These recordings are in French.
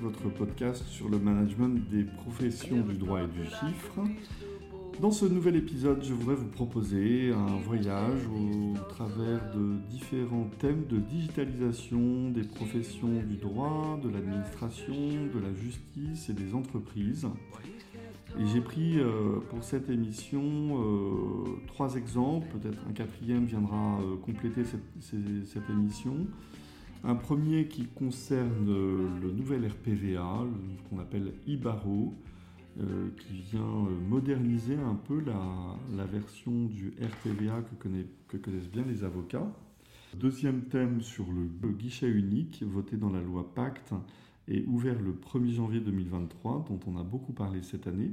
votre podcast sur le management des professions du droit et du chiffre. Dans ce nouvel épisode, je voudrais vous proposer un voyage au travers de différents thèmes de digitalisation des professions du droit, de l'administration, de la justice et des entreprises. Et j'ai pris euh, pour cette émission euh, trois exemples, peut-être un quatrième viendra euh, compléter cette, émission. Un premier qui concerne le nouvel RPVA, qu'on appelle IBARO, qui vient moderniser un peu la, version du RPVA que, que, connaissent bien les avocats. Deuxième thème sur le guichet unique voté dans la loi Pacte et ouvert le 1er janvier 2023, dont on a beaucoup parlé cette année.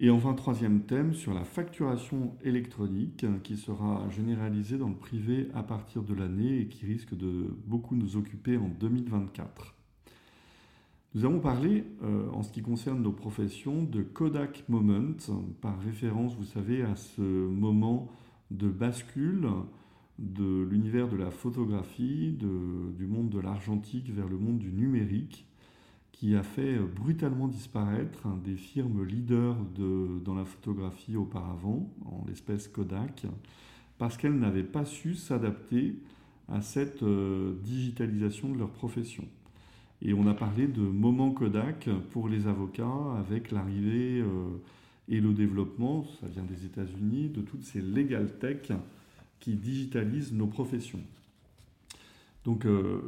Et enfin, troisième thème sur la facturation électronique qui sera généralisée dans le privé à partir de l'année et qui risque de beaucoup nous occuper en 2024. Nous avons parlé, euh, en ce qui concerne nos professions, de Kodak Moment, par référence, vous savez, à ce moment de bascule de l'univers de la photographie, du monde de l'argentique vers le monde du numérique, qui a fait euh, brutalement disparaître des firmes leaders de, dans la photographie auparavant, en l'espèce Kodak, parce qu'elles n'avaient pas su s'adapter à cette euh, digitalisation de leur profession. Et on a parlé de moment Kodak pour les avocats avec l'arrivée euh, et le développement, ça vient des États-Unis, de toutes ces legal tech qui digitalisent nos professions. Donc euh,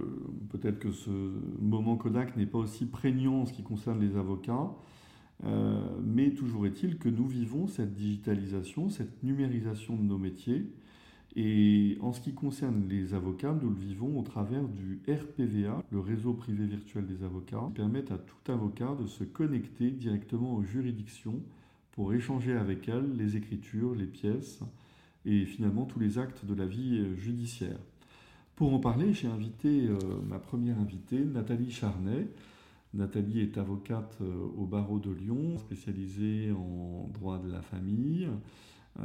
peut-être que ce moment Kodak n'est pas aussi prégnant en ce qui concerne les avocats, euh, mais toujours est-il que nous vivons cette digitalisation, cette numérisation de nos métiers. Et en ce qui concerne les avocats, nous le vivons au travers du RPVA, le réseau privé virtuel des avocats, qui permet à tout avocat de se connecter directement aux juridictions pour échanger avec elles les écritures, les pièces et finalement tous les actes de la vie judiciaire. Pour en parler, j'ai invité euh, ma première invitée, Nathalie Charnet. Nathalie est avocate euh, au barreau de Lyon, spécialisée en droit de la famille euh,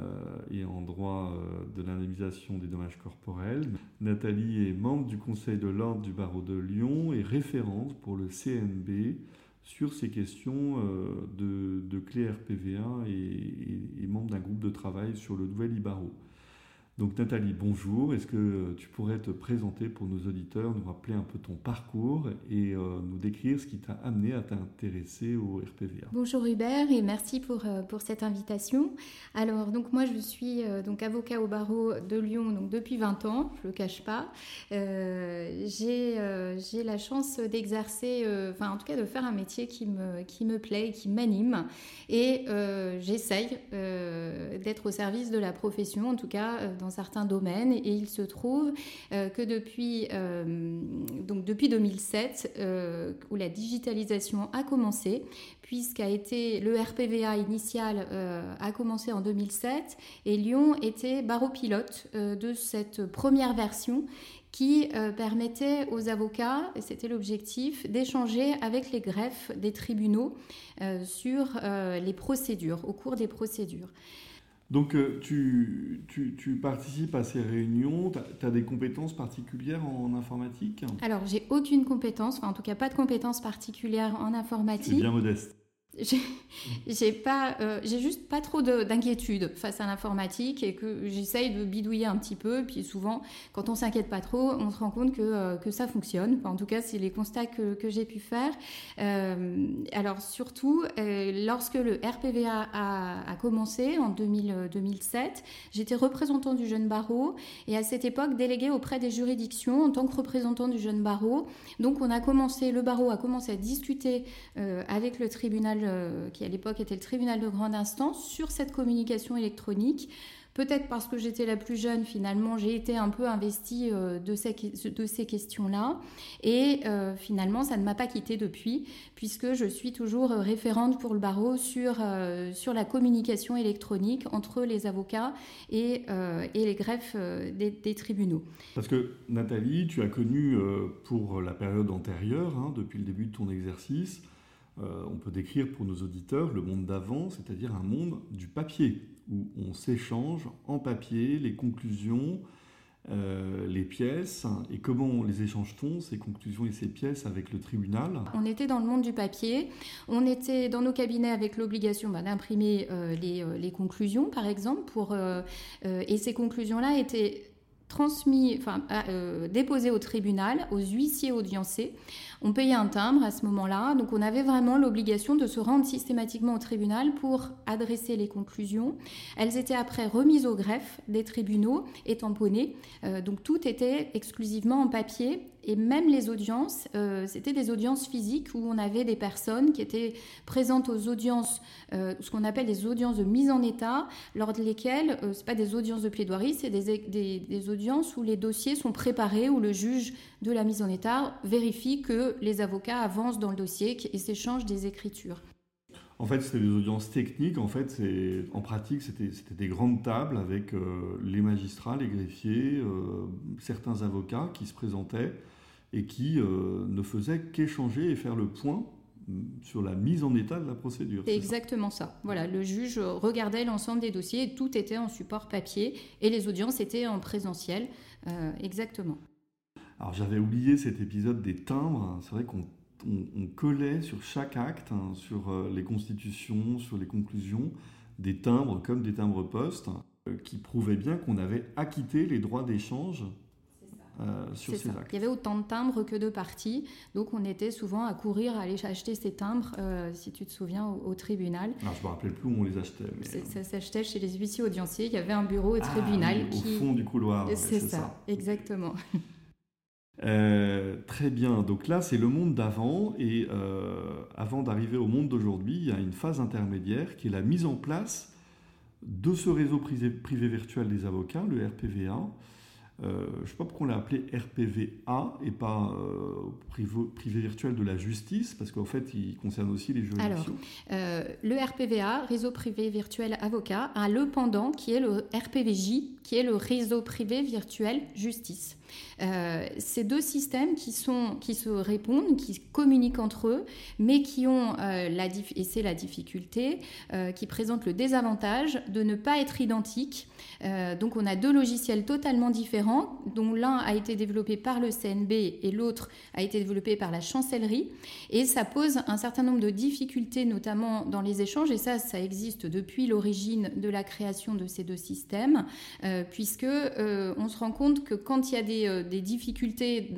et en droit de l'indemnisation des dommages corporels. Nathalie est membre du Conseil de l'ordre du barreau de Lyon et référente pour le CNB sur ces questions de, de clé RPVA et, et membre d'un groupe de travail sur le nouvel IBARO. Donc Nathalie, bonjour. Est-ce que tu pourrais te présenter pour nos auditeurs, nous rappeler un peu ton parcours et euh, nous décrire ce qui t'a amené à t'intéresser au RPVA Bonjour Hubert et merci pour, euh, pour cette invitation. Alors donc moi je suis euh, donc avocat au barreau de Lyon donc depuis 20 ans, je le cache pas. j'ai la chance d'exercer, enfin en tout cas de faire un métier qui me, qui me plaît, qui m'anime et j'essaye d'être au service de la profession, en tout cas certains domaines. Et il se trouve euh, que depuis, euh, donc depuis 2007, euh, où la digitalisation a commencé, puisqu'a été le RPVA initial a commencé en 2007 et Lyon était barreau pilote de cette première version qui permettait aux avocats, et c'était l'objectif, d'échanger avec les greffes des tribunaux sur les procédures, au cours des procédures. Donc euh, tu, tu, participes à ces réunions, tu as, des compétences particulières en, informatique? Alors j'ai aucune compétence, enfin en tout cas pas de compétences particulières en informatique. C'est bien modeste j'ai pas euh, j'ai juste pas trop d'inquiétude face à l'informatique et que j'essaye de bidouiller un petit peu. Puis souvent quand on s'inquiète pas trop on se rend compte que, euh, que ça fonctionne. En tout cas c'est les constats que, j'ai pu faire. Euh, alors surtout lorsque le RPVA a, a commencé en 2000, 2007 j'étais représentant du jeune barreau et à cette époque délégué auprès des juridictions en tant que représentant du jeune barreau. Donc on a commencé le barreau a commencé à discuter avec le tribunal euh, qui à l'époque était le tribunal de grande instance, sur cette communication électronique. Peut-être parce que j'étais la plus jeune, finalement, j'ai été un peu investie euh, de ces, questions-là. Et euh, finalement, ça ne m'a pas quittée depuis, puisque je suis toujours référente pour le barreau sur, la communication électronique entre les avocats et, les greffes des, tribunaux. Parce que Nathalie, tu as connu pour la période antérieure, hein, depuis le début de ton exercice, on peut décrire pour nos auditeurs le monde d'avant, c'est-à-dire un monde du papier, où on s'échange en papier les conclusions euh, les pièces et comment les échange-t-on, ces conclusions et ces pièces avec le tribunal? On était dans le monde du papier, on était dans nos cabinets avec l'obligation bah, d'imprimer euh, les, conclusions par exemple, pour, et ces conclusions-là étaient transmis, enfin, euh, déposé au tribunal, aux huissiers audiencés. On payait un timbre à ce moment-là, donc on avait vraiment l'obligation de se rendre systématiquement au tribunal pour adresser les conclusions. Elles étaient après remises au greffe des tribunaux et tamponnées, euh, donc tout était exclusivement en papier. Et même les audiences, euh, c'était des audiences physiques où on avait des personnes qui étaient présentes aux audiences, euh, ce qu'on appelle des audiences de mise en état, lors de lesquelles, euh, pas des audiences de plaidoirie, c'est des, des, audiences où les dossiers sont préparés, où le juge de la mise en état vérifie que les avocats avancent dans le dossier et s'échangent des écritures. En fait, c'était des audiences techniques. En fait, en pratique, c'était des grandes tables avec les magistrats, les greffiers, certains avocats qui se présentaient et qui euh, ne faisait qu'échanger et faire le point mm, sur la mise en état de la procédure. C'est exactement ça. Voilà, le juge regardait l'ensemble des dossiers tout était en support papier et les audiences étaient en présentiel. Euh, exactement. Alors j'avais oublié cet épisode des timbres. C'est vrai qu'on collait sur chaque acte, hein, sur euh, les constitutions, sur les conclusions, des timbres comme des timbres postes qui prouvaient bien qu'on avait acquitté les droits d'échange euh, sur ces actes. Il y avait autant de timbres que de parties, donc on était souvent à courir à aller acheter ces timbres, euh, si tu te souviens, au, tribunal. Alors, je ne me rappelle plus où on les achetait. Mais... Ça s'achetait chez les huissiers audienciers, il y avait un bureau au ah, tribunal. qui... Au fond du couloir. C'est ça, exactement. Euh, très bien, donc là c'est le monde d'avant et avant d'arriver au monde d'aujourd'hui, il y a une phase intermédiaire qui est la mise en place de ce réseau privé, privé virtuel des avocats, le RPVA, euh, je ne sais pas pourquoi on l'a appelé RPVA et pas euh, privé, virtuel de la justice, parce qu'en fait, il concerne aussi les juridictions. Alors, euh, le RPVA, réseau privé virtuel avocat, a le pendant qui est le RPVJ, qui est le réseau privé virtuel justice. Euh, ces deux systèmes qui, sont, qui se répondent, qui communiquent entre eux, mais qui ont, euh, la, et c'est la difficulté, euh, qui présentent le désavantage de ne pas être identiques. donc on a deux logiciels totalement différents, dont l'un a été développé par le CNB et l'autre a été développé par la chancellerie. Et ça pose un certain nombre de difficultés, notamment dans les échanges, et ça, ça existe depuis l'origine de la création de ces deux systèmes, puisque on se rend compte que quand il y a des euh, difficultés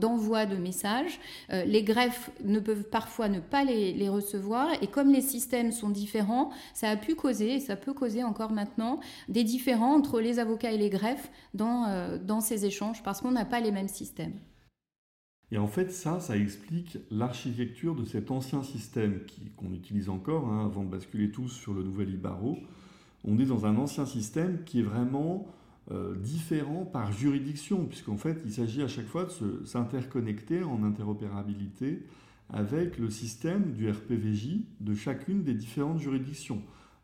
d'envoi de messages. Euh, les greffes ne peuvent parfois ne pas les, recevoir et comme les systèmes sont différents, ça a pu causer, et ça peut causer encore maintenant, des différends entre les avocats et les greffes dans, euh, dans ces échanges parce qu'on n'a pas les mêmes systèmes. Et en fait, ça, ça explique l'architecture de cet ancien système qu'on utilise encore hein, avant de basculer tous sur le nouvel Ibaro. On est dans un ancien système qui est vraiment euh, différents par juridiction, puisqu'en fait, il s'agit à chaque fois de s'interconnecter en interopérabilité avec le système du RPVJ de chacune des différentes juridictions.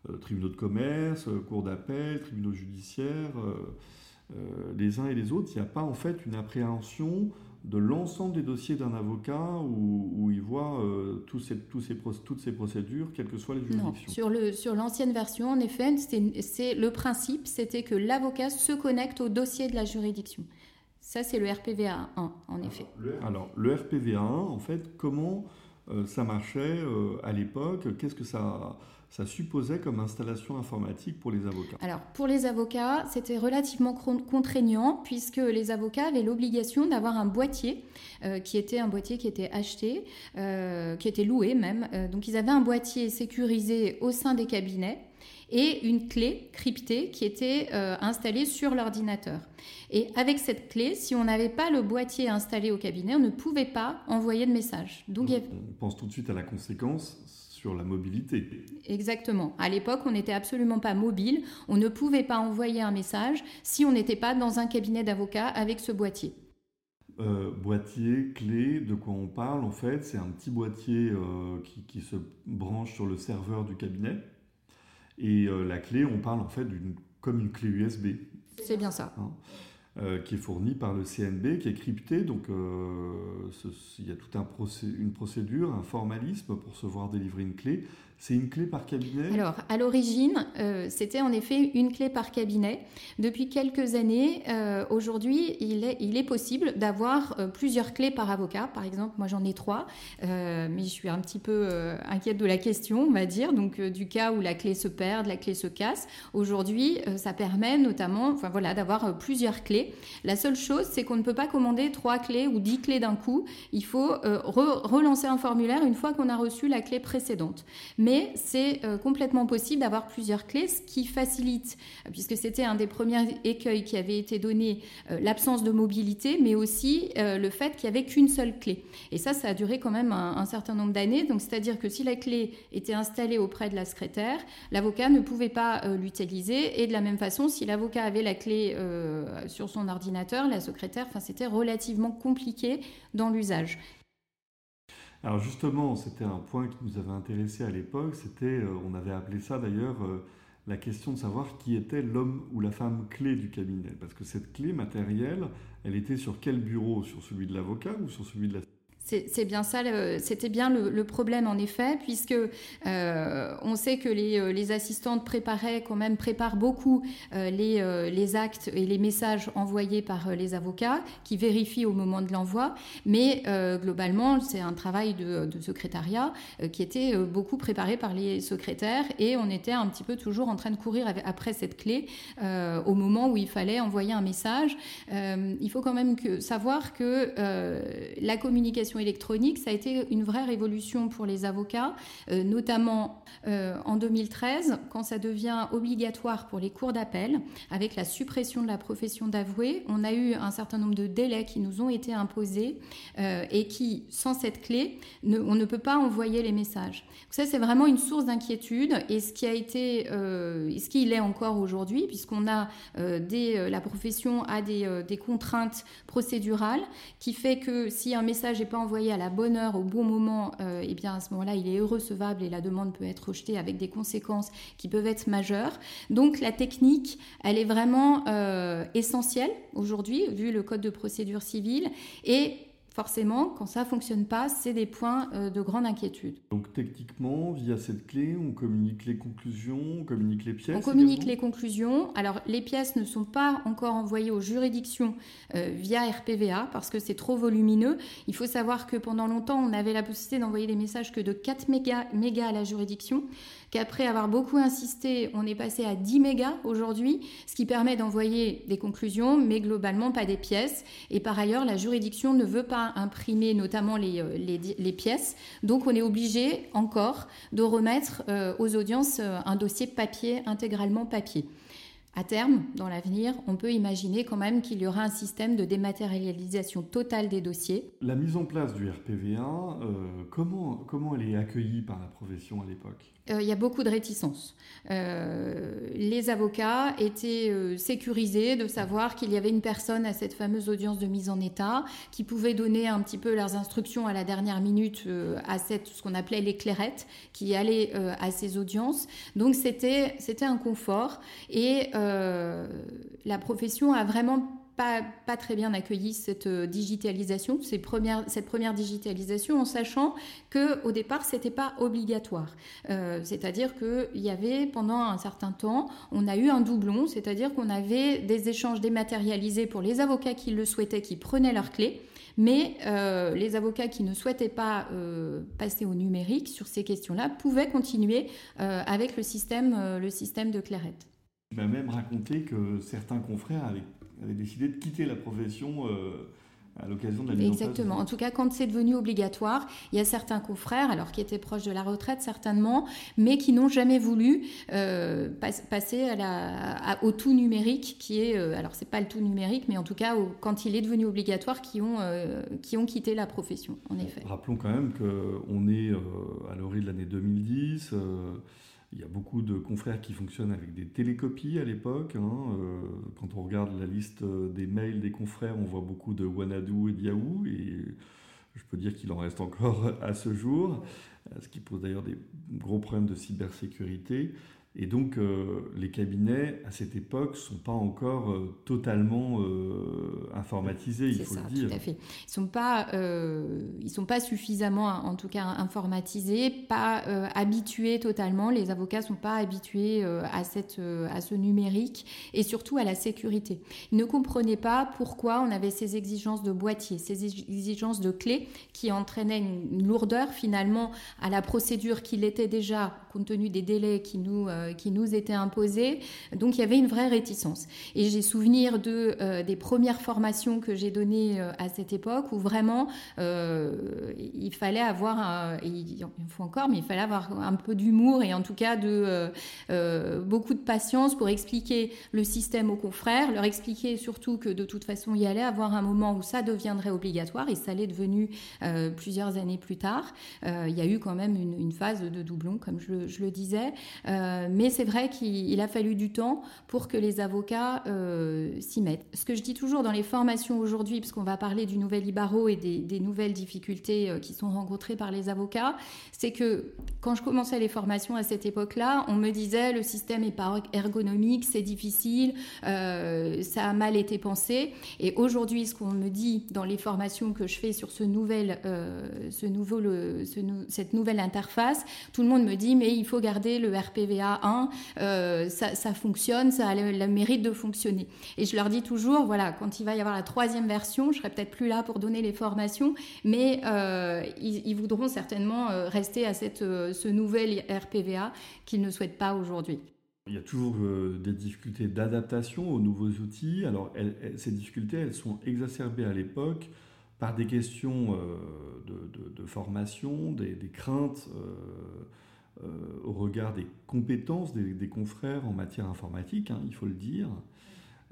Euh, tribunaux de commerce, euh, cours d'appel, tribunaux judiciaires, les uns et les autres, il n'y a pas en fait une appréhension de l'ensemble des dossiers d'un avocat où, il voit euh, tous ces, tous ces, toutes ces procédures, quelles que soient les juridictions. Non. Sur, le, sur l'ancienne version, en effet, c'est, le principe, c'était que l'avocat se connecte au dossier de la juridiction. Ça, c'est le RPVA 1, en effet. Alors, le RPVA 1, en fait, comment euh, ça marchait euh, à l'époque Qu'est-ce que ça ça supposait comme installation informatique pour les avocats Alors, pour les avocats, c'était relativement contraignant puisque les avocats avaient l'obligation d'avoir un boîtier euh, qui était un boîtier qui était acheté, euh, qui était loué même. Euh, donc, ils avaient un boîtier sécurisé au sein des cabinets et une clé cryptée qui était installée sur l'ordinateur. Et avec cette clé, si on n'avait pas le boîtier installé au cabinet, on ne pouvait pas envoyer de message. Donc, on pense tout de suite à la conséquence sur la mobilité. Exactement. À l'époque, on n'était absolument pas mobile. On ne pouvait pas envoyer un message si on n'était pas dans un cabinet d'avocat avec ce boîtier. Euh, boîtier, clé, de quoi on parle en fait C'est un petit boîtier euh, qui, se branche sur le serveur du cabinet. Et euh, la clé, on parle en fait d'une comme une clé USB. C'est bien ça. Hein. Euh, qui est fourni par le CNB, qui est crypté. Donc euh, il y a toute un une procédure, un formalisme pour se voir délivrer une clé. C'est une clé par cabinet? Alors, à l'origine, euh, c'était en effet une clé par cabinet. Depuis quelques années, aujourd'hui, il est, il est possible d'avoir plusieurs clés par avocat. Par exemple, moi j'en ai trois, mais je suis un petit peu inquiète de la question, on va dire. Donc, du cas où la clé se perd, la clé se casse. Aujourd'hui, ça permet notamment enfin, voilà, d'avoir plusieurs clés. La seule chose, c'est qu'on ne peut pas commander trois clés ou dix clés d'un coup. Il faut relancer un formulaire une fois qu'on a reçu la clé précédente. Mais c'est euh, complètement possible d'avoir plusieurs clés, ce qui facilite, euh, puisque c'était un des premiers écueils qui avait été donné, euh, l'absence de mobilité, mais aussi le fait qu'il n'y avait qu'une seule clé. Et ça, ça a duré quand même un, certain nombre d'années. Donc, c'est-à-dire que si la clé était installée auprès de la secrétaire, l'avocat ne pouvait pas l'utiliser. Et de la même façon, si l'avocat avait la clé sur son ordinateur, la secrétaire, enfin, c'était relativement compliqué dans l'usage. Alors justement, c'était un point qui nous avait intéressé à l'époque, c'était, euh, on avait appelé ça d'ailleurs euh, la question de savoir qui était l'homme ou la femme clé du cabinet. Parce que cette clé matérielle, elle était sur quel bureau? Sur celui de l'avocat ou sur celui de la c'est bien ça, c'était bien le, problème en effet, puisque euh, on sait que euh, les, assistantes préparaient quand même préparent beaucoup euh, les, actes et les messages envoyés par les avocats, qui vérifient au moment de l'envoi. Mais globalement, c'est un travail de, secrétariat qui était beaucoup préparé par les secrétaires, et on était un petit peu toujours en train de courir après cette clé au moment où il fallait envoyer un message. il faut quand même savoir que la communication électronique, ça a été une vraie révolution pour les avocats, euh, notamment euh, en 2013, quand ça devient obligatoire pour les cours d'appel, avec la suppression de la profession d'avoué. On a eu un certain nombre de délais qui nous ont été imposés euh, et qui, sans cette clé, on ne peut pas envoyer les messages. ça, c'est vraiment une source d'inquiétude et ce qui a été, ce qu'il est encore aujourd'hui, puisqu'on a des, la profession a des, des contraintes procédurales qui fait que si un message n'est pas envoyé à la bonne heure, au bon moment, euh, eh bien à ce moment-là, il est recevable et la demande peut être rejetée avec des conséquences qui peuvent être majeures. Donc la technique, elle est vraiment euh, essentielle aujourd'hui, vu le code de procédure civile. Et forcément, quand ça fonctionne pas, c'est des points euh, de grande inquiétude. Donc techniquement, via cette clé, on communique les conclusions, on communique les pièces On communique les conclusions. Alors les pièces ne sont pas encore envoyées aux juridictions euh, via RPVA parce que c'est trop volumineux. Il faut savoir que pendant longtemps, on avait la possibilité d'envoyer des messages que de 4 mégas, mégas à la juridiction qu'après avoir beaucoup insisté, on est passé à 10 mégas aujourd'hui, ce qui permet d'envoyer des conclusions, mais globalement pas des pièces. Et par ailleurs, la juridiction ne veut pas imprimer notamment les, euh, pièces, donc on est obligé encore de remettre euh, aux audiences euh, un dossier papier, intégralement papier. À terme, dans l'avenir, on peut imaginer quand même qu'il y aura un système de dématérialisation totale des dossiers. La mise en place du RPV1, comment, elle est accueillie par la profession à l'époque? Il y a beaucoup de réticences. Euh, les avocats étaient euh, sécurisés de savoir qu'il y avait une personne à cette fameuse audience de mise en état qui pouvait donner un petit peu leurs instructions à la dernière minute à cette, ce qu'on appelait les clairettes qui allaient à ces audiences. Donc c'était un confort et la profession a vraiment pas, très bien accueilli cette euh, digitalisation, cette première, digitalisation, en sachant que au départ c'était pas obligatoire. Euh, c'est-à-dire qu'il y avait pendant un certain temps, on a eu un doublon, c'est-à-dire qu'on avait des échanges dématérialisés pour les avocats qui le souhaitaient, qui prenaient leurs clés. Mais euh, les avocats qui ne souhaitaient pas passer au numérique sur ces questions-là pouvaient continuer avec le système, de Clairette. Tu m'as même raconté que certains confrères avaient avait décidé de quitter la profession euh, à l'occasion de la mise Exactement. En, tout cas, quand c'est devenu obligatoire, il y a certains confrères, alors qui étaient proches de la retraite certainement, mais qui n'ont jamais voulu euh, passer à la, au tout numérique, qui est, euh, alors c'est pas le tout numérique, mais en tout cas quand il est devenu obligatoire, qui ont, qui ont quitté la profession, en effet. Rappelons quand même qu'on est à l'origine de l'année 2010. Il y a beaucoup de confrères qui fonctionnent avec des télécopies à l'époque. Hein. Euh, quand on regarde la liste des mails des confrères, on voit beaucoup de Wanadu et de Yahoo. Et je peux dire qu'il en reste encore à ce jour, ce qui pose d'ailleurs des gros problèmes de cybersécurité. Et donc, euh, les cabinets, à cette époque, ne sont pas encore euh, totalement euh, informatisés, il faut le dire. Tout à fait. Ils ne sont, pas, ils sont pas suffisamment, en tout cas, informatisés, pas habitués totalement. Les avocats ne sont pas habitués à, cette, à ce numérique et surtout à la sécurité. Ils ne comprenaient pas pourquoi on avait ces exigences de boîtier, ces exigences de clés qui entraînaient une lourdeur finalement à la procédure qu'il était déjà, compte tenu des délais qui nous euh, qui nous étaient imposées. Donc il y avait une vraie réticence. Et j'ai souvenir de, euh, des premières formations que j'ai données euh, à cette époque où vraiment il fallait avoir, il faut encore, mais il fallait avoir un peu d'humour et en tout cas de beaucoup de patience pour expliquer le système aux confrères, leur expliquer surtout que de toute façon il y allait avoir un moment où ça deviendrait obligatoire et ça l'est devenu plusieurs années plus tard. il y a eu quand même une, phase de doublon, comme je le disais mais c'est vrai qu'il a fallu du temps pour que les avocats euh, s'y mettent. Ce que je dis toujours dans les formations aujourd'hui, puisqu'on va parler du nouvel Ibaro et des, nouvelles difficultés euh, qui sont rencontrées par les avocats, c'est que quand je commençais les formations à cette époque-là, on me disait le système n'est pas ergonomique, c'est difficile, euh, ça a mal été pensé. Et aujourd'hui, ce qu'on me dit dans les formations que je fais sur ce nouvel, ce nouveau, cette nouvelle interface, tout le monde me dit mais il faut garder le RPVA euh, ça, fonctionne, ça a le, mérite de fonctionner. Et je leur dis toujours, voilà, quand il va y avoir la troisième version, je serai peut-être plus là pour donner les formations, mais euh, ils, voudront certainement euh, rester à cette, ce nouvel RPVA qu'ils ne souhaitent pas aujourd'hui. Il y a toujours des difficultés d'adaptation aux nouveaux outils. Alors, ces difficultés, elles sont exacerbées à l'époque par des questions de, formation, des, craintes euh, au regard des compétences des, confrères en matière informatique, hein, il faut le dire.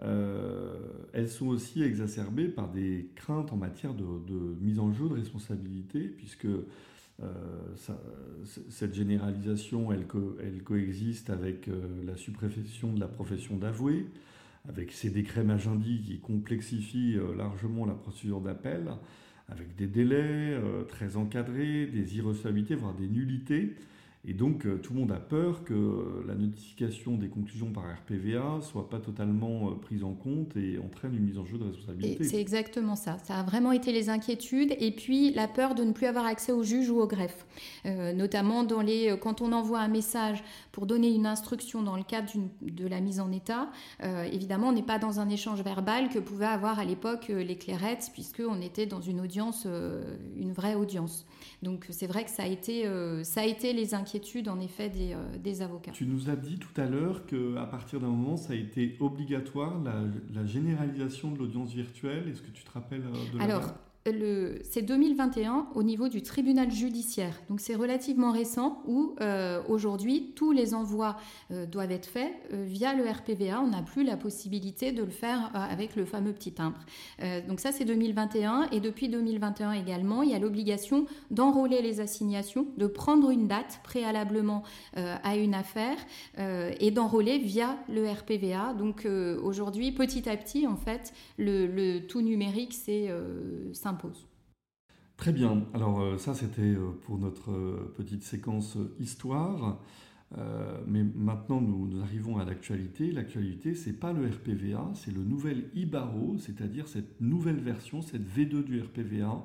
Euh, elles sont aussi exacerbées par des craintes en matière de, mise en jeu de responsabilité, puisque euh, cette généralisation, elle, coexiste avec la suppression de la profession d'avoué, avec ces décrets Magendie qui complexifient largement la procédure d'appel, avec des délais très encadrés, des irrecevabilités, voire des nullités. Et donc, euh, tout le monde a peur que la notification des conclusions par RPVA soit pas totalement euh, prise en compte et entraîne une mise en jeu de responsabilité. C'est exactement ça. Ça a vraiment été les inquiétudes et puis la peur de ne plus avoir accès au juge ou au greffe. Euh, notamment dans les, quand on envoie un message pour donner une instruction dans le cadre de la mise en état, évidemment, on n'est pas dans un échange verbal que pouvaient avoir à l'époque les clairettes, puisqu'on était dans une audience, une vraie audience. Donc c'est vrai que ça a été, euh, ça a été les inquiétudes en effet des, euh, des avocats. Tu nous as dit tout à l'heure qu'à partir d'un moment, ça a été obligatoire la, la généralisation de l'audience virtuelle. Est-ce que tu te rappelles euh, de Alors, c'est 2021 au niveau du tribunal judiciaire. Donc c'est relativement récent où euh, aujourd'hui tous les envois euh, doivent être faits euh, via le RPVA. On n'a plus la possibilité de le faire avec le fameux petit timbre. donc ça c'est 2021 et depuis 2021 également il y a l'obligation d'enrôler les assignations, de prendre une date préalablement à une affaire et d'enrôler via le RPVA. Donc aujourd'hui petit à petit en fait le, le tout numérique c'est simple Très bien. Alors euh, ça, c'était euh, pour notre euh, petite séquence histoire. mais maintenant, nous, arrivons à l'actualité. L'actualité, c'est pas le RPVA, c'est le nouvel IBARO, c'est-à-dire cette nouvelle version, cette V2 du RPVA,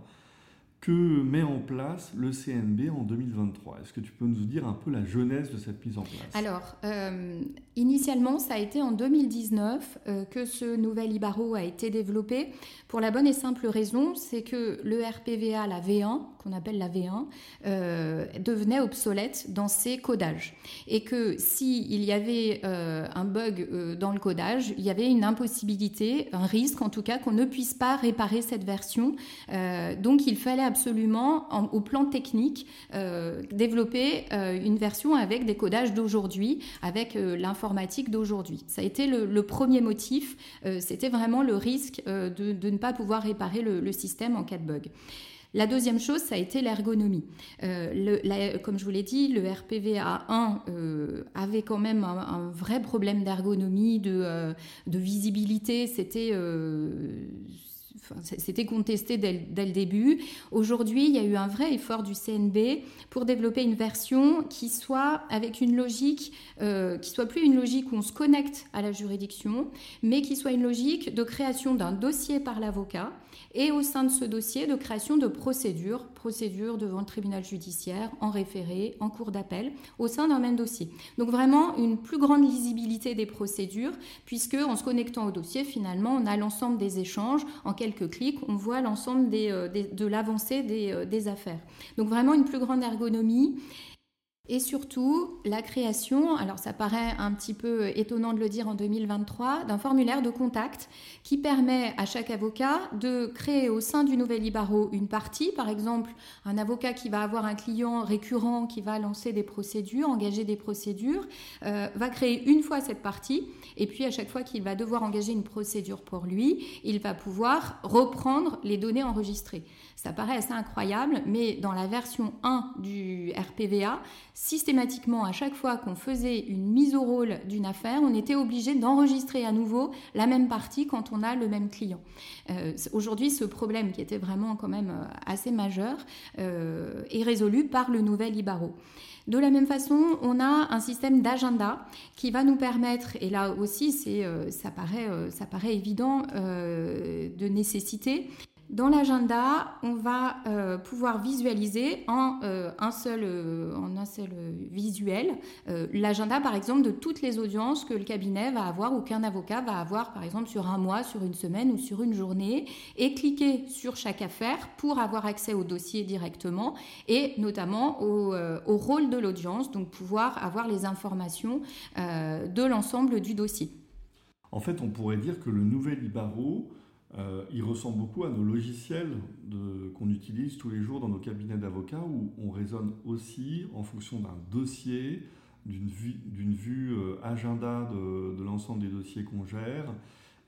que met en place le CNB en 2023. Est-ce que tu peux nous dire un peu la jeunesse de cette mise en place? Alors, euh, initialement, ça a été en 2019 euh, que ce nouvel IBARO a été développé pour la bonne et simple raison, c'est que le RPVA, la V1, qu'on appelle la V1, euh, devenait obsolète dans ses codages. Et que s'il y avait un bug dans le codage, il y avait une impossibilité, un risque en tout cas, qu'on ne puisse pas réparer cette version. donc, il fallait absolument, au plan technique, euh, développer euh, une version avec des codages d'aujourd'hui, avec euh, l'informatique d'aujourd'hui. Ça a été le, premier motif, c'était vraiment le risque de, ne pas pouvoir réparer le, système en cas de bug. La deuxième chose, ça a été l'ergonomie. comme je vous l'ai dit, le RPVA 1 avait quand même un, vrai problème d'ergonomie, de, de, visibilité. C'était c'était contesté dès, le début. Aujourd'hui, il y a eu un vrai effort du CNB pour développer une version qui soit avec une logique, euh, qui soit plus une logique où on se connecte à la juridiction, mais qui soit une logique de création d'un dossier par l'avocat et au sein de ce dossier de création de procédures, procédures devant le tribunal judiciaire, en référé, en cours d'appel, au sein d'un même dossier. Donc vraiment une plus grande lisibilité des procédures, puisque en se connectant au dossier, finalement, on a l'ensemble des échanges. En quelques clics, on voit l'ensemble euh, de l'avancée euh, des affaires. Donc vraiment une plus grande ergonomie. Et surtout, la création, alors ça paraît un petit peu étonnant de le dire en 2023, d'un formulaire de contact qui permet à chaque avocat de créer au sein du nouvel Ibaro une partie, par exemple un avocat qui va avoir un client récurrent qui va lancer des procédures, engager des procédures, euh, va créer une fois cette partie, et puis à chaque fois qu'il va devoir engager une procédure pour lui, il va pouvoir reprendre les données enregistrées. Ça paraît assez incroyable, mais dans la version 1 du RPVA, systématiquement, à chaque fois qu'on faisait une mise au rôle d'une affaire, on était obligé d'enregistrer à nouveau la même partie quand on a le même client. Euh, aujourd'hui, ce problème, qui était vraiment quand même euh, assez majeur, euh, est résolu par le nouvel Ibaro. De la même façon, on a un système d'agenda qui va nous permettre, et là aussi ça, paraît, ça paraît évident de nécessité, dans l'agenda, on va euh, pouvoir visualiser en, euh, un, seul, euh, en un seul visuel l'agenda, par exemple, de toutes les audiences que le cabinet va avoir ou qu'un avocat va avoir, par exemple, sur un mois, sur une semaine ou sur une journée, et cliquer sur chaque affaire pour avoir accès au dossier directement et notamment au, au rôle de l'audience, donc pouvoir avoir les informations de l'ensemble du dossier. En fait, on pourrait dire que le nouvel Ibaro euh, il ressemble beaucoup à nos logiciels qu'on utilise tous les jours dans nos cabinets d'avocats où on raisonne aussi en fonction d'un dossier, d'une vue, euh, agenda de, de l'ensemble des dossiers qu'on gère.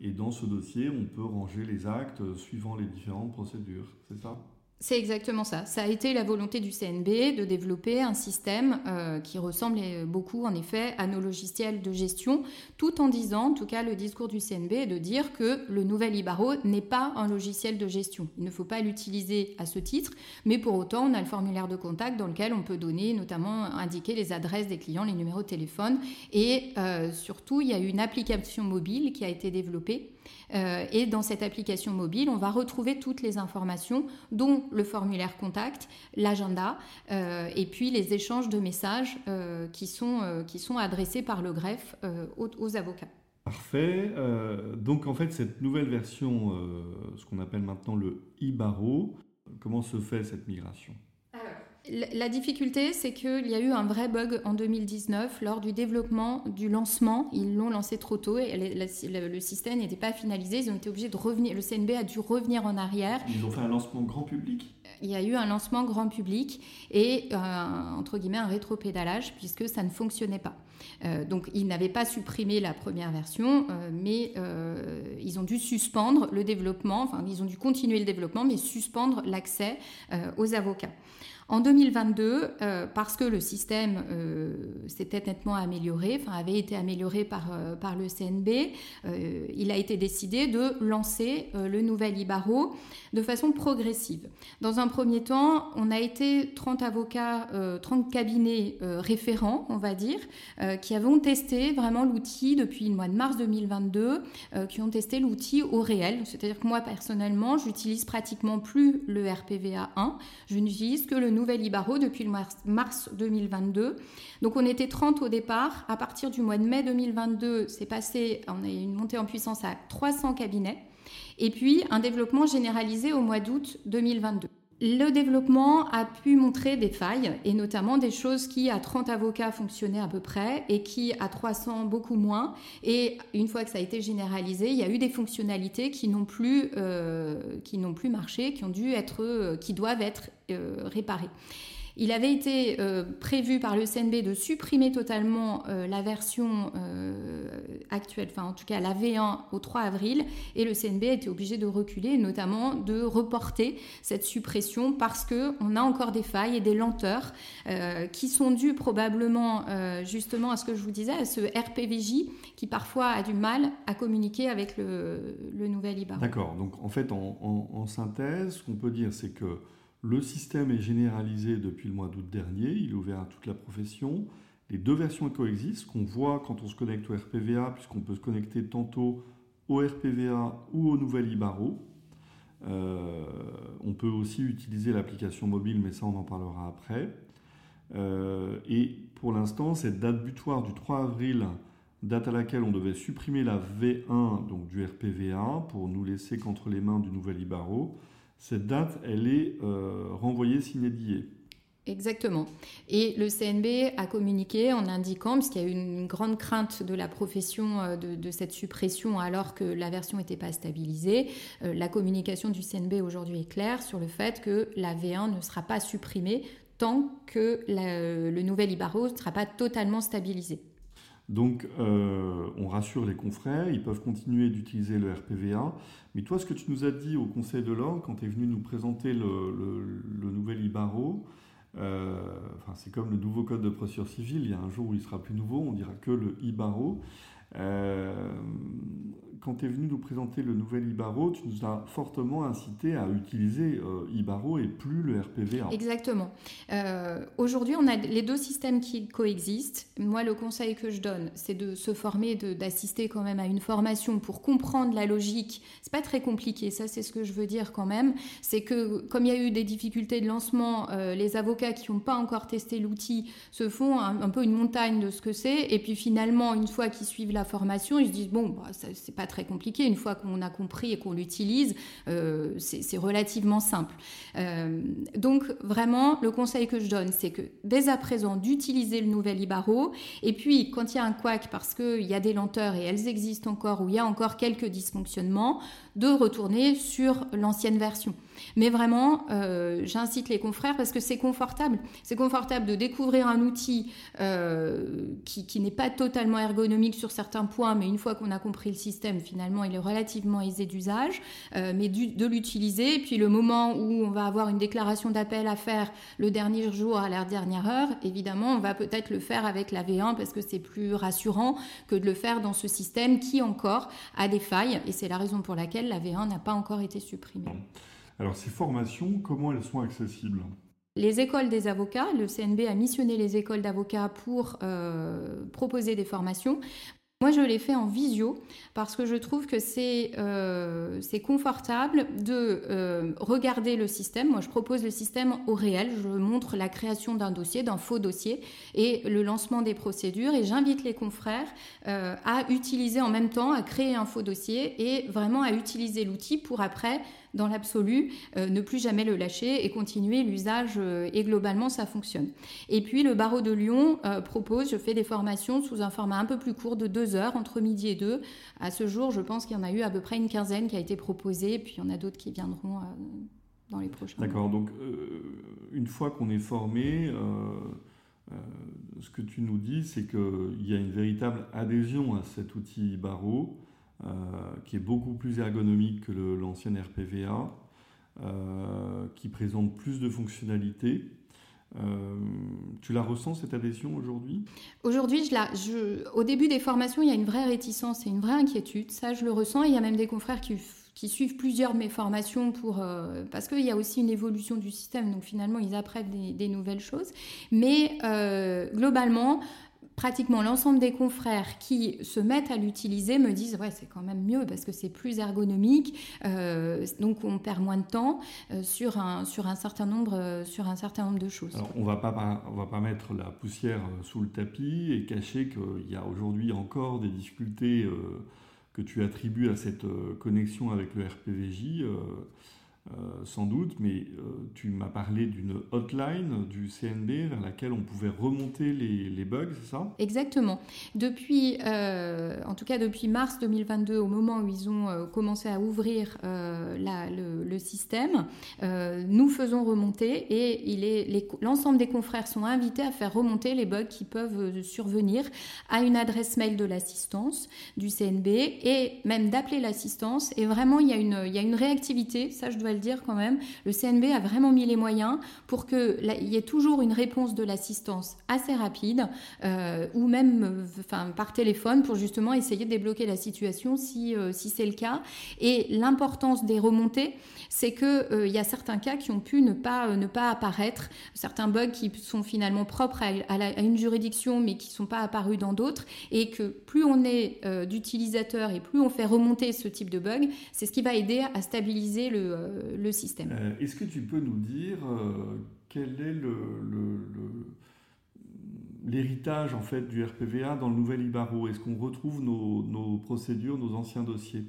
Et dans ce dossier, on peut ranger les actes suivant les différentes procédures. C'est ça? C'est exactement ça. Ça a été la volonté du CNB de développer un système euh, qui ressemble beaucoup, en effet, à nos logiciels de gestion, tout en disant, en tout cas, le discours du CNB est de dire que le nouvel Ibaro n'est pas un logiciel de gestion. Il ne faut pas l'utiliser à ce titre, mais pour autant, on a le formulaire de contact dans lequel on peut donner, notamment, indiquer les adresses des clients, les numéros de téléphone, et euh, surtout, il y a une application mobile qui a été développée euh, et dans cette application mobile, on va retrouver toutes les informations, dont le formulaire contact, l'agenda, euh, et puis les échanges de messages euh, qui, sont, qui sont adressés par le greffe aux, avocats. Parfait. donc en fait, cette nouvelle version, ce qu'on appelle maintenant le e-barreau, comment se fait cette migration? La difficulté, c'est qu'il y a eu un vrai bug en 2019 lors du développement du lancement. Ils l'ont lancé trop tôt et le système n'était pas finalisé. Ils ont été obligés de revenir. Le CNB a dû revenir en arrière. Ils ont fait un lancement grand public? Il y a eu un lancement grand public et, euh, entre guillemets, un rétropédalage puisque ça ne fonctionnait pas. Euh, donc, ils n'avaient pas supprimé la première version, euh, mais ils ont dû suspendre le développement, enfin, ils ont dû continuer le développement, mais suspendre l'accès aux avocats. En 2022, euh, parce que le système euh, s'était nettement amélioré, enfin avait été amélioré par, euh, par le CNB, il a été décidé de lancer le nouvel IBARO de façon progressive. Dans un premier temps, on a été 30 avocats, 30 cabinets référents, on va dire, qui avons testé vraiment l'outil depuis le mois de mars 2022, qui ont testé l'outil au réel. C'est-à-dire que moi, personnellement, j'utilise pratiquement plus le RPVA 1, je n'utilise que le nouvel Ibaro depuis le mars 2022. Donc on était 30 au départ. À partir du mois de mai 2022, c'est passé, on a eu une montée en puissance à 300 cabinets. Et puis un développement généralisé au mois d'août 2022. Le développement a pu montrer des failles, et notamment des choses qui, à 30 avocats, fonctionnaient à peu près, et qui, à 300, beaucoup moins. Et une fois que ça a été généralisé, il y a eu des fonctionnalités qui n'ont plus, euh, marché, qui, ont dû être, euh, qui doivent être euh, réparées. Il avait été prévu par le CNB de supprimer totalement la version actuelle, enfin en tout cas la V1 au 3 avril, et le CNB a été obligé de reculer, notamment de reporter cette suppression parce qu'on a encore des failles et des lenteurs qui sont dues probablement justement à ce que je vous disais, à ce RPVJ qui parfois a du mal à communiquer avec le, nouvel IBAR. D'accord, donc en fait en, synthèse, ce qu'on peut dire c'est que le système est généralisé depuis le mois d'août dernier, il est ouvert à toute la profession. Les deux versions coexistent, qu'on voit quand on se connecte au RPVA, puisqu'on peut se connecter tantôt au RPVA ou au nouvel IBARO. Euh, on peut aussi utiliser l'application mobile, mais ça on en parlera après. Euh, et pour l'instant, cette date butoir du 3 avril, date à laquelle on devait supprimer la V1 donc du RPVA pour nous laisser qu'entre les mains du nouvel Ibaro, cette date, elle est euh, renvoyée s'inédiée. Exactement. Et le CNB a communiqué en indiquant, puisqu'il y a eu une grande crainte de la profession euh, de, cette suppression alors que la version n'était pas stabilisée, la communication du CNB aujourd'hui est claire sur le fait que la V1 ne sera pas supprimée tant que le nouvel Ibaro ne sera pas totalement stabilisé. Donc, euh, on rassure les confrères, ils peuvent continuer d'utiliser le RPVA. Mais toi, ce que tu nous as dit au Conseil de l'Ordre, quand tu es venu nous présenter le, nouvel IBARO, euh, c'est comme le nouveau code de procédure civile, il y a un jour où il sera plus nouveau, on dira que le IBARO. Euh, quand tu es venu nous présenter le nouvel Ibaro, tu nous as fortement incité à utiliser euh, Ibaro et plus le RPVA. Exactement. Euh, aujourd'hui, on a les deux systèmes qui coexistent. Moi, le conseil que je donne, c'est de se former, d'assister quand même à une formation pour comprendre la logique. C'est pas très compliqué, ça, c'est ce que je veux dire quand même. C'est que comme il y a eu des difficultés de lancement, euh, les avocats qui n'ont pas encore testé l'outil se font un, peu une montagne de ce que c'est, et puis finalement, une fois qu'ils suivent la formation, ils se disent bon, bah, c'est pas très compliqué. Une fois qu'on a compris et qu'on l'utilise, euh, c'est relativement simple. Euh, donc vraiment, le conseil que je donne, c'est que dès à présent, d'utiliser le nouvel Ibaro. Et puis, quand il y a un quack parce qu'il y a des lenteurs et elles existent encore, ou il y a encore quelques dysfonctionnements, de retourner sur l'ancienne version. Mais vraiment, euh, j'incite les confrères parce que c'est confortable. C'est confortable de découvrir un outil euh, qui, n'est pas totalement ergonomique sur certains points, mais une fois qu'on a compris le système, finalement, il est relativement aisé d'usage, euh, mais de l'utiliser. Puis le moment où on va avoir une déclaration d'appel à faire le dernier jour à la dernière heure, évidemment, on va peut-être le faire avec la V1 parce que c'est plus rassurant que de le faire dans ce système qui encore a des failles. Et c'est la raison pour laquelle la V1 n'a pas encore été supprimée. Alors ces formations, comment elles sont accessibles? Les écoles des avocats, le CNB a missionné les écoles d'avocats pour euh, proposer des formations. Moi, je l'ai fait en visio parce que je trouve que c'est euh, confortable de euh, regarder le système. Moi, je propose le système au réel. Je montre la création d'un dossier, d'un faux dossier et le lancement des procédures. Et j'invite les confrères à utiliser en même temps, à créer un faux dossier et vraiment à utiliser l'outil pour après dans l'absolu, euh, ne plus jamais le lâcher et continuer l'usage euh, et globalement ça fonctionne. Et puis le barreau de Lyon euh, propose, je fais des formations sous un format un peu plus court de deux heures entre midi et deux. À ce jour, je pense qu'il y en a eu à peu près une quinzaine qui a été proposée, puis il y en a d'autres qui viendront dans les prochains. D'accord, donc une fois qu'on est formé, ce que tu nous dis, c'est qu'il y a une véritable adhésion à cet outil barreau. Euh, qui est beaucoup plus ergonomique que l'ancien RPVA, euh, qui présente plus de fonctionnalités. Euh, tu la ressens cette adhésion aujourd'hui? Aujourd'hui, au début des formations, il y a une vraie réticence et une vraie inquiétude. Ça, je le ressens. il y a même des confrères qui, suivent plusieurs de mes formations pour, parce qu'il y a aussi une évolution du système. Donc finalement, ils apprennent des nouvelles choses. Mais globalement, pratiquement l'ensemble des confrères qui se mettent à l'utiliser me disent ouais c'est quand même mieux parce que c'est plus ergonomique euh, donc on perd moins de temps euh, sur un sur un certain nombre euh, sur un certain nombre de choses. Alors, on va pas on va pas mettre la poussière sous le tapis et cacher qu'il y a aujourd'hui encore des difficultés que tu attribues à cette connexion avec le RPVJ. Euh, sans doute, mais euh, tu m'as parlé d'une hotline du CNB vers laquelle on pouvait remonter les, bugs, c'est ça? Exactement. Depuis, euh, en tout cas depuis mars 2022, au moment où ils ont commencé à ouvrir le, le, système, nous faisons remonter et l'ensemble des confrères sont invités à faire remonter les bugs qui peuvent survenir à une adresse mail de l'assistance du CNB et même d'appeler l'assistance. Et vraiment, il y, a une, y a une réactivité, ça je dois le dire quand même. Le CNB a vraiment mis les moyens pour qu'il y ait toujours une réponse de l'assistance assez rapide ou même enfin, par téléphone pour justement essayer de débloquer la situation si, si c'est le cas. Et l'importance des remontées, c'est qu'il euh, y a certains cas qui ont pu ne pas, euh, ne pas apparaître, certains bugs qui sont finalement propres à, une juridiction mais qui ne sont pas apparus dans d'autres, et que plus on est euh, d'utilisateurs et plus on fait remonter ce type de bug, c'est ce qui va aider à stabiliser le, système. Est-ce que tu peux nous dire quel est l'héritage en fait du RPVA dans le nouvel Ibaro Est-ce qu'on retrouve nos, procédures, nos anciens dossiers?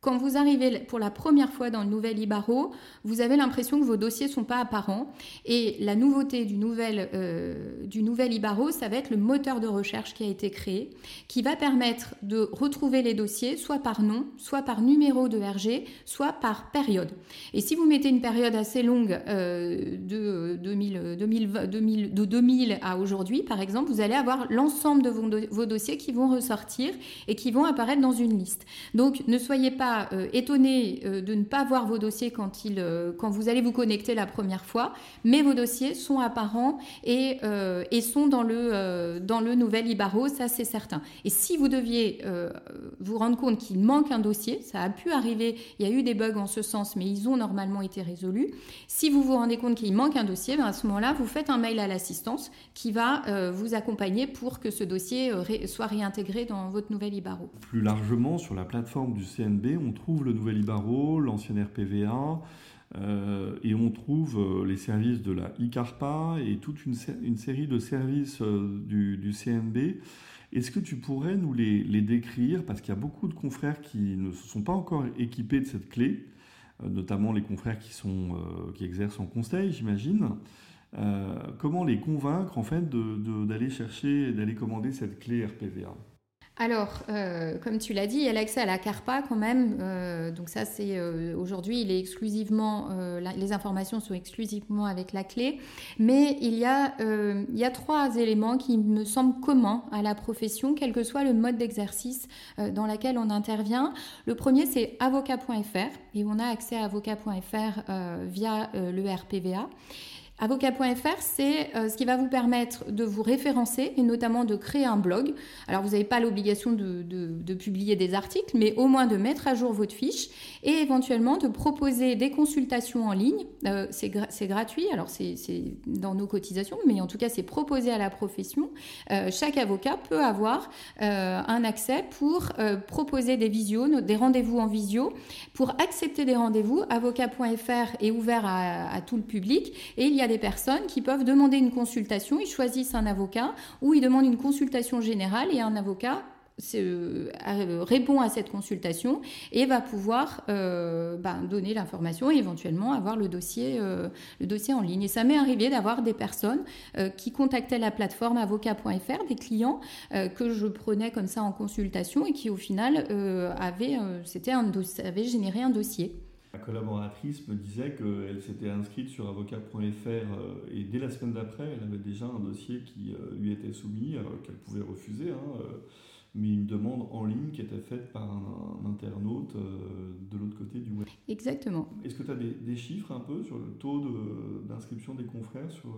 Quand vous arrivez pour la première fois dans le nouvel Ibaro, vous avez l'impression que vos dossiers ne sont pas apparents. Et la nouveauté du nouvel, euh, du nouvel Ibaro, ça va être le moteur de recherche qui a été créé, qui va permettre de retrouver les dossiers soit par nom, soit par numéro de RG, soit par période. Et si vous mettez une période assez longue euh, de, 2000, 2000, de 2000 à aujourd'hui, par exemple, vous allez avoir l'ensemble de vos dossiers qui vont ressortir et qui vont apparaître dans une liste. Donc ne soyez pas euh, étonné euh, de ne pas voir vos dossiers quand, il, euh, quand vous allez vous connecter la première fois, mais vos dossiers sont apparents et, et sont dans le, dans le nouvel Ibaro, ça c'est certain. Et si vous deviez vous rendre compte qu'il manque un dossier, ça a pu arriver, il y a eu des bugs en ce sens, mais ils ont normalement été résolus. Si vous vous rendez compte qu'il manque un dossier, ben à ce moment-là, vous faites un mail à l'assistance qui va vous accompagner pour que ce dossier soit réintégré dans votre nouvel Ibaro. Plus largement, sur la plateforme du CNB, on trouve le nouvel Ibaro, l'ancien RPVA, euh, et on trouve euh, les services de la ICARPA et toute une, série de services euh, du, CNB. Est-ce que tu pourrais nous les, décrire? Parce qu'il y a beaucoup de confrères qui ne se sont pas encore équipés de cette clé, notamment les confrères qui, exercent en conseil, j'imagine. comment les convaincre en d'aller chercher, d'aller commander cette clé RPVA alors, euh, comme tu l'as dit, il y a l'accès à la CARPA quand même. Euh, donc ça, c'est euh, aujourd'hui, il est exclusivement, les informations sont exclusivement avec la clé. Mais il y, a, il y a trois éléments qui me semblent communs à la profession, quel que soit le mode d'exercice dans lequel on intervient. Le premier, c'est avocat.fr et on a accès à avocat.fr via le RPVA. Avocat.fr, c'est euh, ce qui va vous permettre de vous référencer et notamment de créer un blog. Alors, vous n'avez pas l'obligation de, publier des articles, mais au moins de mettre à jour votre fiche et éventuellement de proposer des consultations en ligne. Euh, c'est gratuit, alors c'est dans nos cotisations, mais en tout cas, c'est proposé à la profession. Euh, chaque avocat peut avoir un accès pour proposer des visios, des rendez-vous en visio. Pour accepter des rendez-vous, avocat.fr est ouvert à, à tout le public et il y a des personnes qui peuvent demander une consultation, ils choisissent un avocat ou ils demandent une consultation générale et un avocat euh, répond à cette consultation et va pouvoir euh, ben, donner l'information et éventuellement avoir le dossier, euh, le dossier en ligne. Et ça m'est arrivé d'avoir des personnes qui contactaient la plateforme avocat.fr, des clients que je prenais comme ça en consultation et qui au final avaient, un avaient généré un dossier. La collaboratrice me disait qu'elle s'était inscrite sur avocat.fr euh, et dès la semaine d'après, elle avait déjà un dossier qui euh, lui était soumis, qu'elle pouvait refuser, hein, euh, mais une demande en ligne qui était faite par un, internaute de l'autre côté du web. Exactement. Est-ce que tu as des, chiffres un peu sur le taux d'inscription des confrères sur,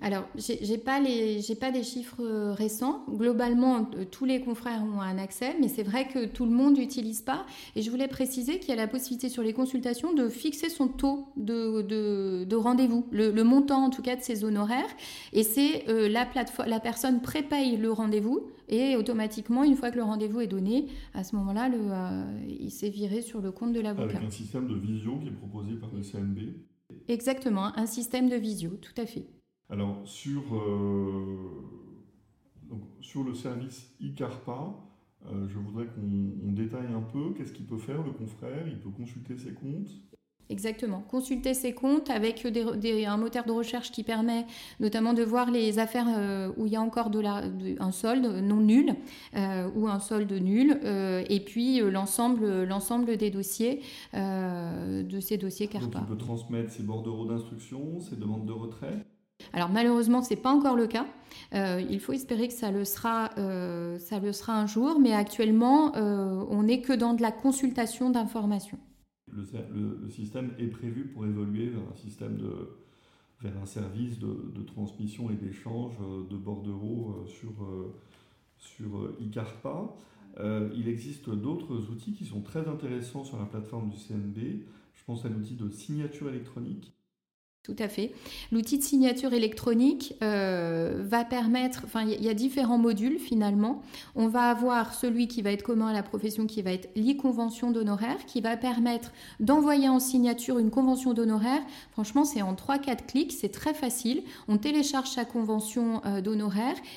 alors, j'ai pas les, j'ai pas des chiffres euh, récents. Globalement, euh, tous les confrères ont un accès, mais c'est vrai que tout le monde n'utilise pas. Et je voulais préciser qu'il y a la possibilité sur les consultations de fixer son taux de, de, rendez-vous, le, montant en tout cas de ses honoraires. Et c'est euh, la plateforme, la personne prépaye le rendez-vous et automatiquement, une fois que le rendez-vous est donné, à ce moment-là, il s'est viré sur le compte de l'avocat. Avec un système de visio qui est proposé par le CNB. Exactement, un système de visio, tout à fait. Alors, sur, euh, sur le service ICARPA, euh, je voudrais qu'on détaille un peu qu'est-ce qu'il peut faire le confrère. Il peut consulter ses comptes. Exactement. Consulter ses comptes avec un moteur de recherche qui permet notamment de voir les affaires euh, où il y a encore de la, un solde non nul euh, ou un solde nul, euh, et puis l'ensemble, l'ensemble des dossiers de ces dossiers CARPA. Donc on peut transmettre ces bordereaux d'instruction, ces demandes de retrait alors malheureusement, ce n'est pas encore le cas. il faut espérer que ça le sera, sera un jour, mais actuellement, on n'est que dans de la consultation d'informations le, système est prévu pour évoluer vers un service de, transmission et d'échange euh, de bordereaux euh, sur, euh, sur iCarpa. il existe d'autres outils qui sont très intéressants sur la plateforme du CNB. Je pense à l'outil de signature électronique tout à fait. L'outil de signature électronique euh, va permettre, enfin il y, a différents modules finalement. On va avoir celui qui va être commun à la profession, qui va être l'e-convention d'honoraires, qui va permettre d'envoyer en signature une convention d'honoraires. Franchement, c'est en 3-4 clics, c'est très facile. On télécharge sa convention euh,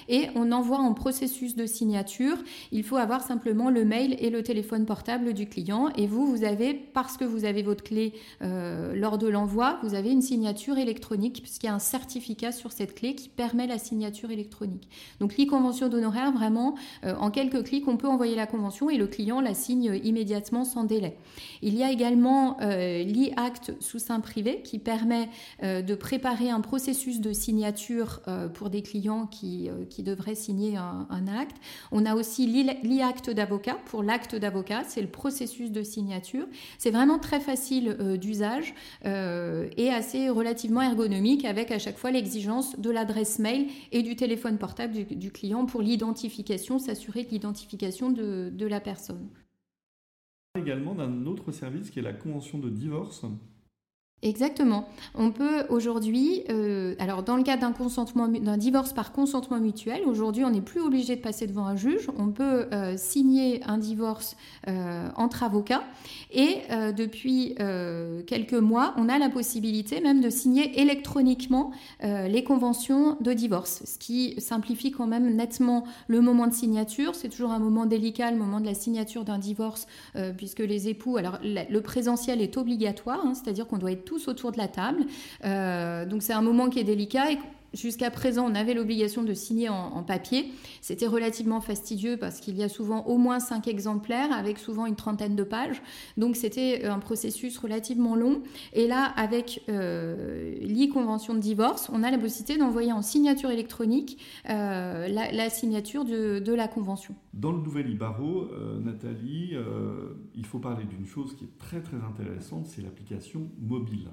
et on envoie en processus de signature. Il faut avoir simplement le mail et le téléphone portable du client. Et vous, vous avez, parce que vous avez votre clé euh, lors de l'envoi, vous avez une signature électronique, puisqu'il y a un certificat sur cette clé qui permet la signature électronique. Donc l'e-convention d'honoraires, vraiment, euh, en quelques clics, on peut envoyer la convention et le client la signe immédiatement sans délai. Il y a également euh, l'e-acte sous sein privé qui permet euh, de préparer un processus de signature pour des clients qui, qui devraient signer un, un acte. On a aussi l'e-acte d'avocat pour l'acte d'avocat, c'est le processus de signature. C'est vraiment très facile d'usage et assez relativement relativement ergonomique avec à chaque fois l'exigence de l'adresse mail et du téléphone portable du, client pour l'identification, s'assurer de l'identification de, de la personne. Également d'un autre service qui est la convention de divorce Exactement. On peut aujourd'hui, euh, alors dans le cas d'un consentement, d'un divorce par consentement mutuel, aujourd'hui on n'est plus obligé de passer devant un juge. On peut euh, signer un divorce euh, entre avocats et depuis quelques mois, on a la possibilité même de signer électroniquement les conventions de divorce, ce qui simplifie quand même nettement le moment de signature. C'est toujours un moment délicat, le moment de la signature d'un divorce, puisque les époux, alors le présentiel est obligatoire, hein, c'est-à-dire qu'on doit être tous autour de la table. Euh, donc c'est un moment qui est délicat et Jusqu'à présent, on avait l'obligation de signer en, papier. C'était relativement fastidieux parce qu'il y a souvent au moins cinq exemplaires avec souvent une trentaine de pages. Donc c'était un processus relativement long. Et là, avec euh, l'e-convention de divorce, on a la possibilité d'envoyer en signature électronique euh, la, signature de, la convention. Dans le nouvel euh, Nathalie, il faut parler d'une chose qui est très très intéressante, c'est l'application mobile.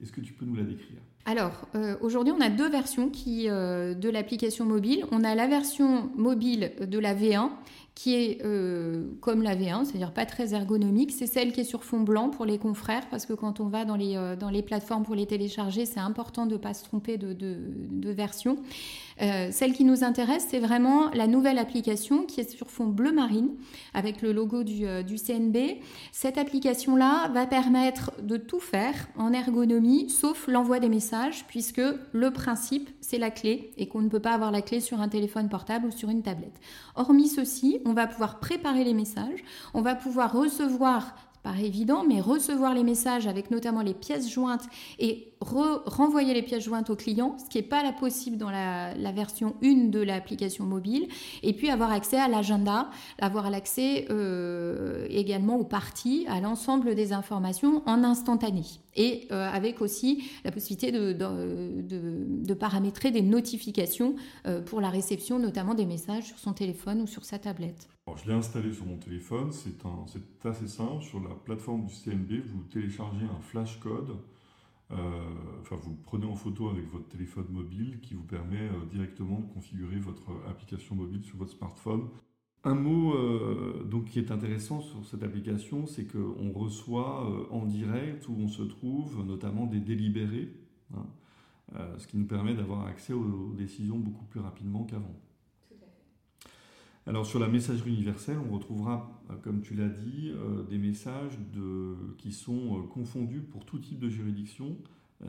Est-ce que tu peux nous la décrire? Alors, euh, aujourd'hui, on a deux versions euh, de l'application mobile. On a la version mobile de la V1 qui est euh, comme la V1, c'est-à-dire pas très ergonomique. C'est celle qui est sur fond blanc pour les confrères, parce que quand on va dans les, euh, dans les plateformes pour les télécharger, c'est important de ne pas se tromper de, de, version. Euh, celle qui nous intéresse, c'est vraiment la nouvelle application qui est sur fond bleu marine, avec le logo du, du CNB. Cette application-là va permettre de tout faire en ergonomie, sauf l'envoi des messages, puisque le principe, c'est la clé, et qu'on ne peut pas avoir la clé sur un téléphone portable ou sur une tablette. Hormis ceci, on va pouvoir préparer les messages, on va pouvoir recevoir pas évident, mais recevoir les messages avec notamment les pièces jointes et renvoyer les pièces jointes au client, ce qui n'est pas la possible dans la, version 1 de l'application mobile, et puis avoir accès à l'agenda, avoir l'accès euh, également aux parties, à l'ensemble des informations en instantané, et euh, avec aussi la possibilité de, de, paramétrer des notifications euh, pour la réception notamment des messages sur son téléphone ou sur sa tablette. Je l'ai installé sur mon téléphone, c'est assez simple, sur la plateforme du CNB, vous téléchargez un flash code euh, enfin, vous prenez en photo avec votre téléphone mobile qui vous permet euh, directement de configurer votre application mobile sur votre smartphone. Un mot euh, donc, qui est intéressant sur cette application, c'est qu'on reçoit en direct où on se trouve, notamment des délibérés, hein, ce qui nous permet d'avoir accès aux décisions beaucoup plus rapidement qu'avant. Alors sur la messagerie universelle, on retrouvera, euh, comme tu l'as dit, euh, des messages qui sont euh, confondus pour tout type de juridiction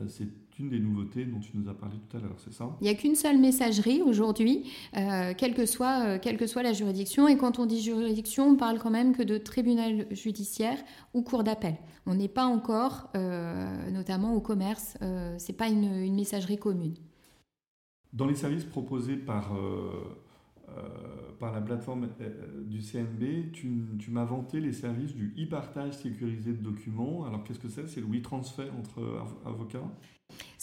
c'est une des nouveautés dont tu nous as parlé tout à l'heure, c'est ça? Il n'y a qu'une seule messagerie aujourd'hui, quelle, que soit, quelle que soit la juridiction. Et quand on dit juridiction, on parle quand même que de tribunal judiciaire ou cour d'appel. On n'est pas encore, notamment au commerce, ce n'est pas une, messagerie commune. Dans les services proposés par, par la plateforme euh, du CNB, tu, m'as vanté les services du e-partage sécurisé de documents. Alors qu'est-ce que c'est? C'est le WeTransfer entre avocats?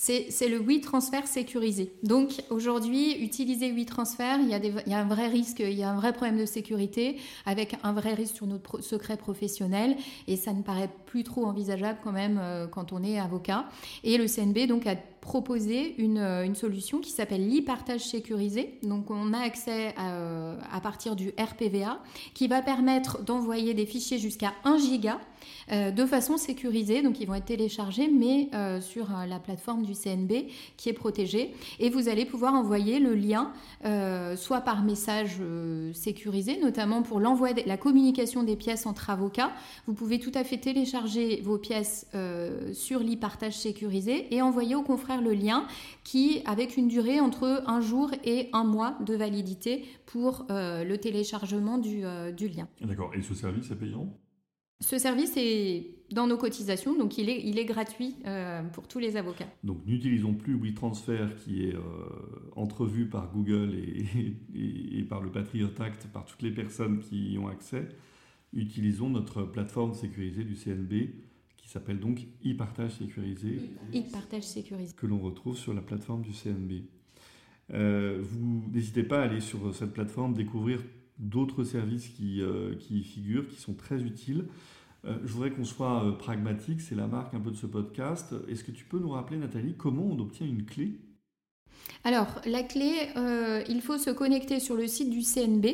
C'est le WeTransfer sécurisé. Donc aujourd'hui, utiliser WeTransfer, il, y a il y a un vrai risque, il y a un vrai problème de sécurité avec un vrai risque sur notre secret professionnel et ça ne paraît plus trop envisageable quand même euh, quand on est avocat. Et le CNB donc a proposé une, une solution qui s'appelle l'e-partage sécurisé. Donc on a accès à, à, partir du RPVA qui va permettre d'envoyer des fichiers jusqu'à 1 giga euh, de façon sécurisée. Donc ils vont être téléchargés, mais euh, sur euh, la plateforme du CNB qui est protégée. Et vous allez pouvoir envoyer le lien, soit par message sécurisé, notamment pour l'envoi, de la communication des pièces entre avocats. Vous pouvez tout à fait télécharger vos pièces sur l'e-partage sécurisé et envoyer au confrère le lien qui, avec une durée entre un jour et un mois de validité pour le téléchargement du, du lien. D'accord. Et ce service est payant? Ce service est dans nos cotisations, donc il est, il est gratuit euh, pour tous les avocats. Donc n'utilisons plus WeTransfer qui est euh, entrevu par Google et, et, par le Patriot Act, par toutes les personnes qui y ont accès. Utilisons notre plateforme sécurisée du CNB qui s'appelle donc e-partage sécurisé. E-partage sécurisé. Que l'on retrouve sur la plateforme du CNB. Euh, vous n'hésitez pas à aller sur cette plateforme, découvrir d'autres services qui, euh, qui y figurent, qui sont très utiles. Euh, je voudrais qu'on soit euh, pragmatique, c'est la marque un peu de ce podcast. Est-ce que tu peux nous rappeler, Nathalie, comment on obtient une clé? Alors, la clé, il faut se connecter sur le site du CNB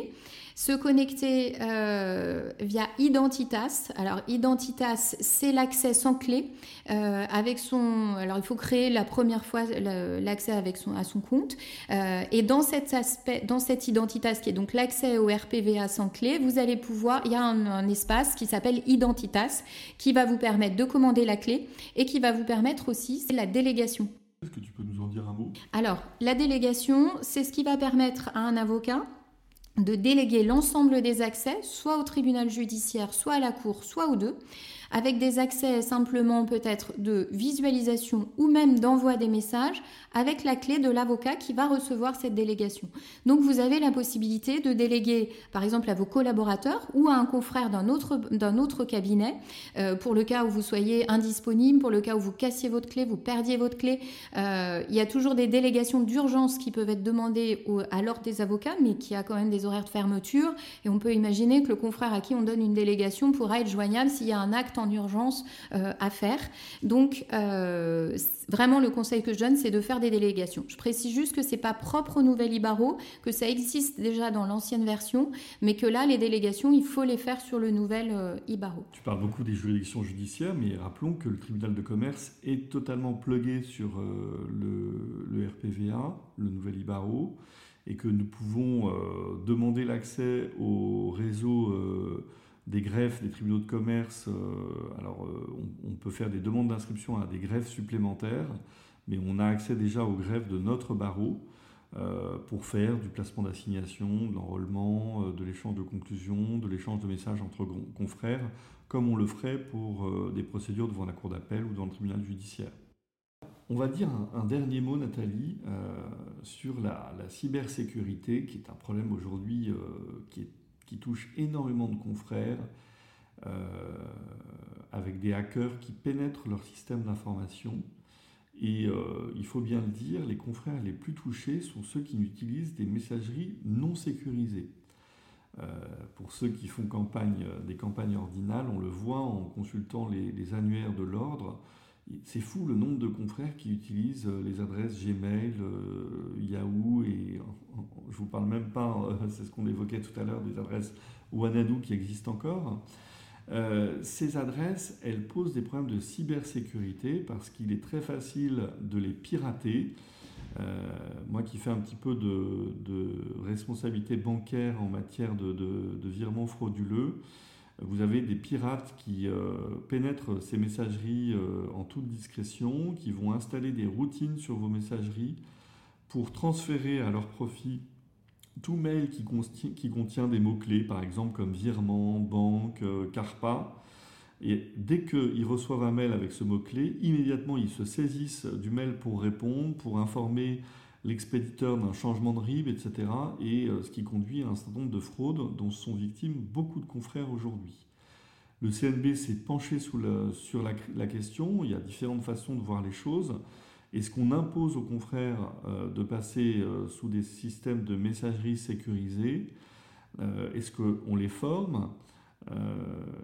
se connecter euh, via Identitas. Alors Identitas, c'est l'accès sans clé euh, avec son. Alors il faut créer la première fois l'accès avec son à son compte. Euh, et dans cet aspect, dans cette Identitas qui est donc l'accès au RPVA sans clé, vous allez pouvoir. Il y a un, un espace qui s'appelle Identitas qui va vous permettre de commander la clé et qui va vous permettre aussi c'est la délégation. Est-ce que tu peux nous en dire un mot? Alors, la délégation, c'est ce qui va permettre à un avocat de déléguer l'ensemble des accès, soit au tribunal judiciaire, soit à la cour, soit aux deux, avec des accès simplement peut-être de visualisation ou même d'envoi des messages, avec la clé de l'avocat qui va recevoir cette délégation. Donc vous avez la possibilité de déléguer par exemple à vos collaborateurs ou à un confrère d'un autre, d'un autre cabinet, euh, pour le cas où vous soyez indisponible, pour le cas où vous cassiez votre clé, vous perdiez votre clé. Euh, il y a toujours des délégations d'urgence qui peuvent être demandées à l'ordre des avocats, mais qui a quand même des horaires de fermeture. Et on peut imaginer que le confrère à qui on donne une délégation pourra être joignable s'il y a un acte en urgence euh, à faire. Donc vraiment le conseil que je donne, c'est de faire des délégations. Je précise juste que c'est pas propre au nouvel Ibaro, que ça existe déjà dans l'ancienne version, mais que là, les délégations, il faut les faire sur le nouvel euh, Ibaro. Tu parles beaucoup des juridictions judiciaires, mais rappelons que le tribunal de commerce est totalement plugué sur euh, le, RPVA, le nouvel Ibaro, et que nous pouvons euh, demander l'accès au réseau des greffes des tribunaux de commerce. alors, on, on, peut faire des demandes d'inscription à des greffes supplémentaires mais on a accès déjà aux greffes de notre barreau euh, pour faire du placement d'assignation, de l'enrôlement, euh, de l'échange de conclusions, de l'échange de messages entre confrères, comme on le ferait pour euh, des procédures devant la cour d'appel ou devant le tribunal judiciaire. On va dire un, dernier mot, Nathalie, sur la, cybersécurité, qui est un problème aujourd'hui qui, qui, touche énormément de confrères, avec des hackers qui pénètrent leur système d'information et euh, il faut bien le dire, les confrères les plus touchés sont ceux qui utilisent des messageries non sécurisées. Euh, pour ceux qui font campagne, euh, des campagnes ordinales, on le voit en consultant les, annuaires de l'ordre. C'est fou le nombre de confrères qui utilisent les adresses Gmail, Yahoo, et je ne vous parle même pas, c'est ce qu'on évoquait tout à l'heure, des adresses Wanadu qui existent encore. Euh, ces adresses, elles posent des problèmes de cybersécurité parce qu'il est très facile de les pirater. Euh, moi qui fais un petit peu de, responsabilité bancaire en matière de, virements frauduleux, Vous avez des pirates qui pénètrent ces messageries en toute discrétion, qui vont installer des routines sur vos messageries pour transférer à leur profit tout mail qui, contient des mots-clés, par exemple comme virement, banque, carpa, et dès qu'ils reçoivent un mail avec ce mot-clé, immédiatement ils se saisissent du mail pour répondre, pour informer l'expéditeur d'un changement de RIB, etc. Et euh, ce qui conduit à un certain nombre de fraudes dont sont victimes beaucoup de confrères aujourd'hui. Le CNB s'est penché sur la, question, il y a différentes façons de voir les choses. Est-ce qu'on impose aux confrères euh, de passer euh, sous des systèmes de messagerie sécurisés Est-ce qu'on les forme?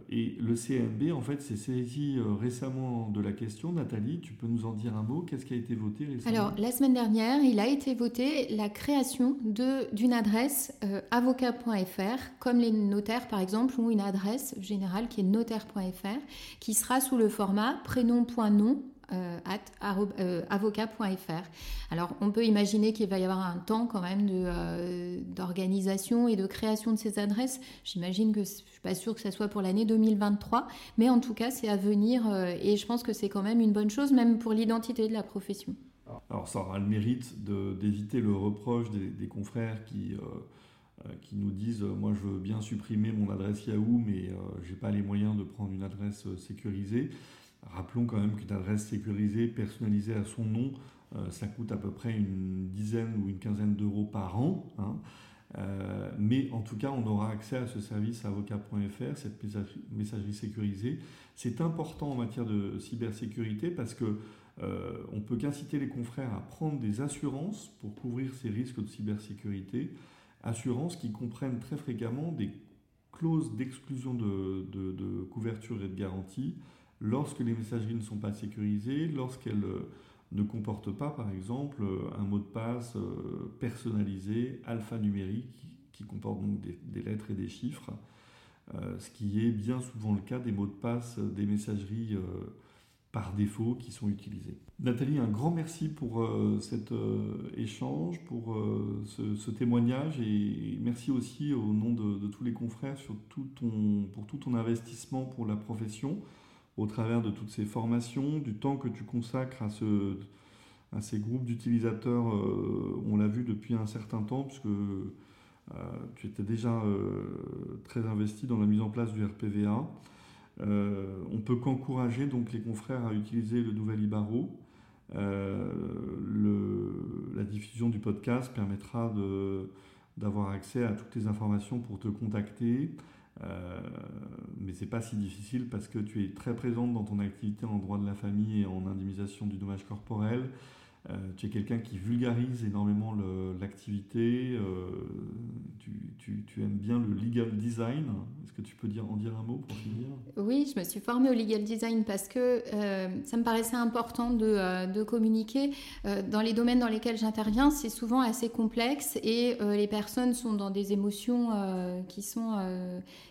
Et le CNB, en fait, s'est saisi euh, récemment de la question. Nathalie, tu peux nous en dire un mot? Qu'est-ce qui a été voté récemment? Alors, la semaine dernière, il a été voté la création d'une adresse euh, avocat.fr, comme les notaires, par exemple, ont une adresse générale qui est notaire.fr, qui sera sous le format prénom.nom euh, euh, avocat.fr. Alors on peut imaginer qu'il va y avoir un temps quand même euh, d'organisation et de création de ces adresses. J'imagine que je suis pas sûre que ça soit pour l'année 2023, mais en tout cas c'est à venir et je pense que c'est quand même une bonne chose, même pour l'identité de la profession. Alors ça aura le mérite d'éviter le reproche des, confrères qui qui nous disent moi je veux bien supprimer mon adresse Yahoo mais je j'ai pas les moyens de prendre une adresse sécurisée. Rappelons quand même qu'une adresse sécurisée, personnalisée à son nom, euh, ça coûte à peu près une dizaine ou une quinzaine d'euros par an. Hein. Euh, mais en tout cas, on aura accès à ce service avocat.fr, cette messagerie sécurisée. C'est important en matière de cybersécurité parce que euh, on peut qu'inciter les confrères à prendre des assurances pour couvrir ces risques de cybersécurité, assurances qui comprennent très fréquemment des clauses d'exclusion de, de, couverture et de garantie, lorsque les messageries ne sont pas sécurisées, lorsqu'elles euh, ne comportent pas, par exemple, euh, un mot de passe euh, personnalisé, alphanumérique, qui comporte donc des, lettres et des chiffres, ce qui est bien souvent le cas des mots de passe des messageries par défaut qui sont utilisés. Nathalie, un grand merci pour cet échange, pour ce, témoignage et merci aussi au nom de, tous les confrères pour tout ton investissement pour la profession au travers de toutes ces formations, du temps que tu consacres à, ce, à ces groupes d'utilisateurs, euh, on l'a vu depuis un certain temps, puisque euh, tu étais déjà euh, très investi dans la mise en place du RPVA. on peut qu'encourager donc les confrères à utiliser le nouvel Ibaro. la diffusion du podcast permettra d'avoir accès à toutes les informations pour te contacter, euh, mais c'est pas si difficile parce que tu es très présente dans ton activité en droit de la famille et en indemnisation du dommage corporel. Euh, tu es quelqu'un qui vulgarise énormément l'activité, euh, tu, tu, aimes bien le legal design. Est-ce que tu peux dire, en dire un mot pour finir? Oui, je me suis formée au legal design parce que euh, ça me paraissait important de, de communiquer. dans les domaines dans lesquels j'interviens, c'est souvent assez complexe et les personnes sont dans des émotions qui, sont,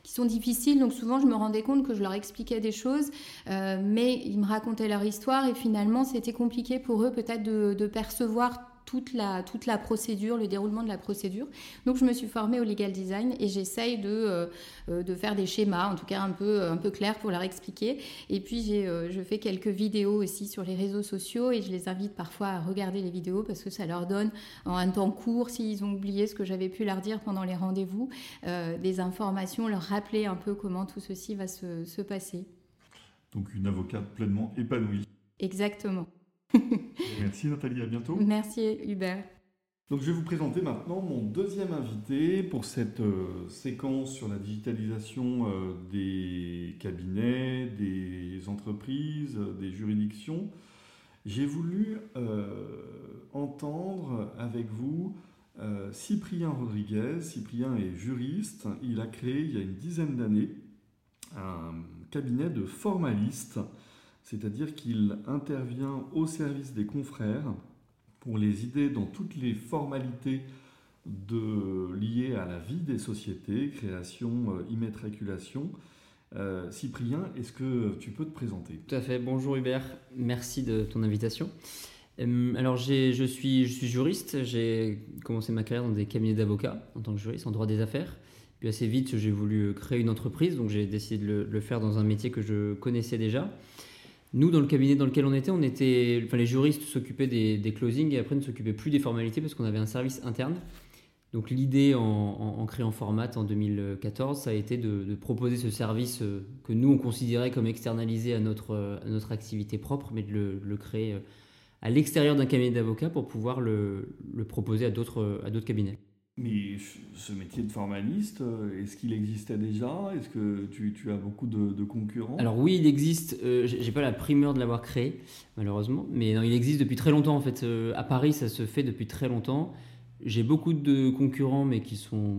qui sont difficiles. Donc souvent, je me rendais compte que je leur expliquais des choses, mais ils me racontaient leur histoire et finalement, c'était compliqué pour eux peut-être de de, percevoir toute la, toute la procédure, le déroulement de la procédure. Donc je me suis formée au legal design et j'essaye de, euh, euh, de faire des schémas, en tout cas un peu, un peu clairs pour leur expliquer. Et puis j'ai, euh, je fais quelques vidéos aussi sur les réseaux sociaux et je les invite parfois à regarder les vidéos parce que ça leur donne en un temps court, s'ils ont oublié ce que j'avais pu leur dire pendant les rendez-vous, des informations, leur rappeler un peu comment tout ceci va se, se passer. Donc une avocate pleinement épanouie. Exactement. Merci Nathalie, à bientôt. Merci Hubert. Donc je vais vous présenter maintenant mon deuxième invité pour cette euh, séquence sur la digitalisation euh, des cabinets, des entreprises, des juridictions. J'ai voulu euh, entendre avec vous Cyprien Rodriguez. Cyprien est juriste. Il a créé il y a une dizaine d'années un cabinet de formalistes c'est-à-dire qu'il intervient au service des confrères pour les aider dans toutes les formalités liées à la vie des sociétés, création, euh, immatriculation. Euh, Cyprien, est-ce que tu peux te présenter? Tout à fait. Bonjour Hubert, merci de ton invitation. Euh, alors je suis, je suis juriste, j'ai commencé ma carrière dans des cabinets d'avocats en tant que juriste en droit des affaires. Puis assez vite, j'ai voulu créer une entreprise, donc j'ai décidé de le, faire dans un métier que je connaissais déjà. Nous, dans le cabinet dans lequel on était, on était enfin, les juristes s'occupaient des, closings et après ne s'occupaient plus des formalités parce qu'on avait un service interne. Donc l'idée en, créant Format en 2014, ça a été de, proposer ce service euh, que nous, on considérait comme externalisé à notre, notre activité propre, mais de le, créer euh, à l'extérieur d'un cabinet d'avocats pour pouvoir le, proposer à d'autres cabinets. Mais ce métier de formaliste, euh, est-ce qu'il existait déjà? Est-ce que tu, as beaucoup de, concurrents? Alors oui, il existe. Euh, j'ai pas la primeur de l'avoir créé, malheureusement. Mais il existe depuis très longtemps en fait. Euh, à Paris, ça se fait depuis très longtemps. J'ai beaucoup de concurrents, mais qui sont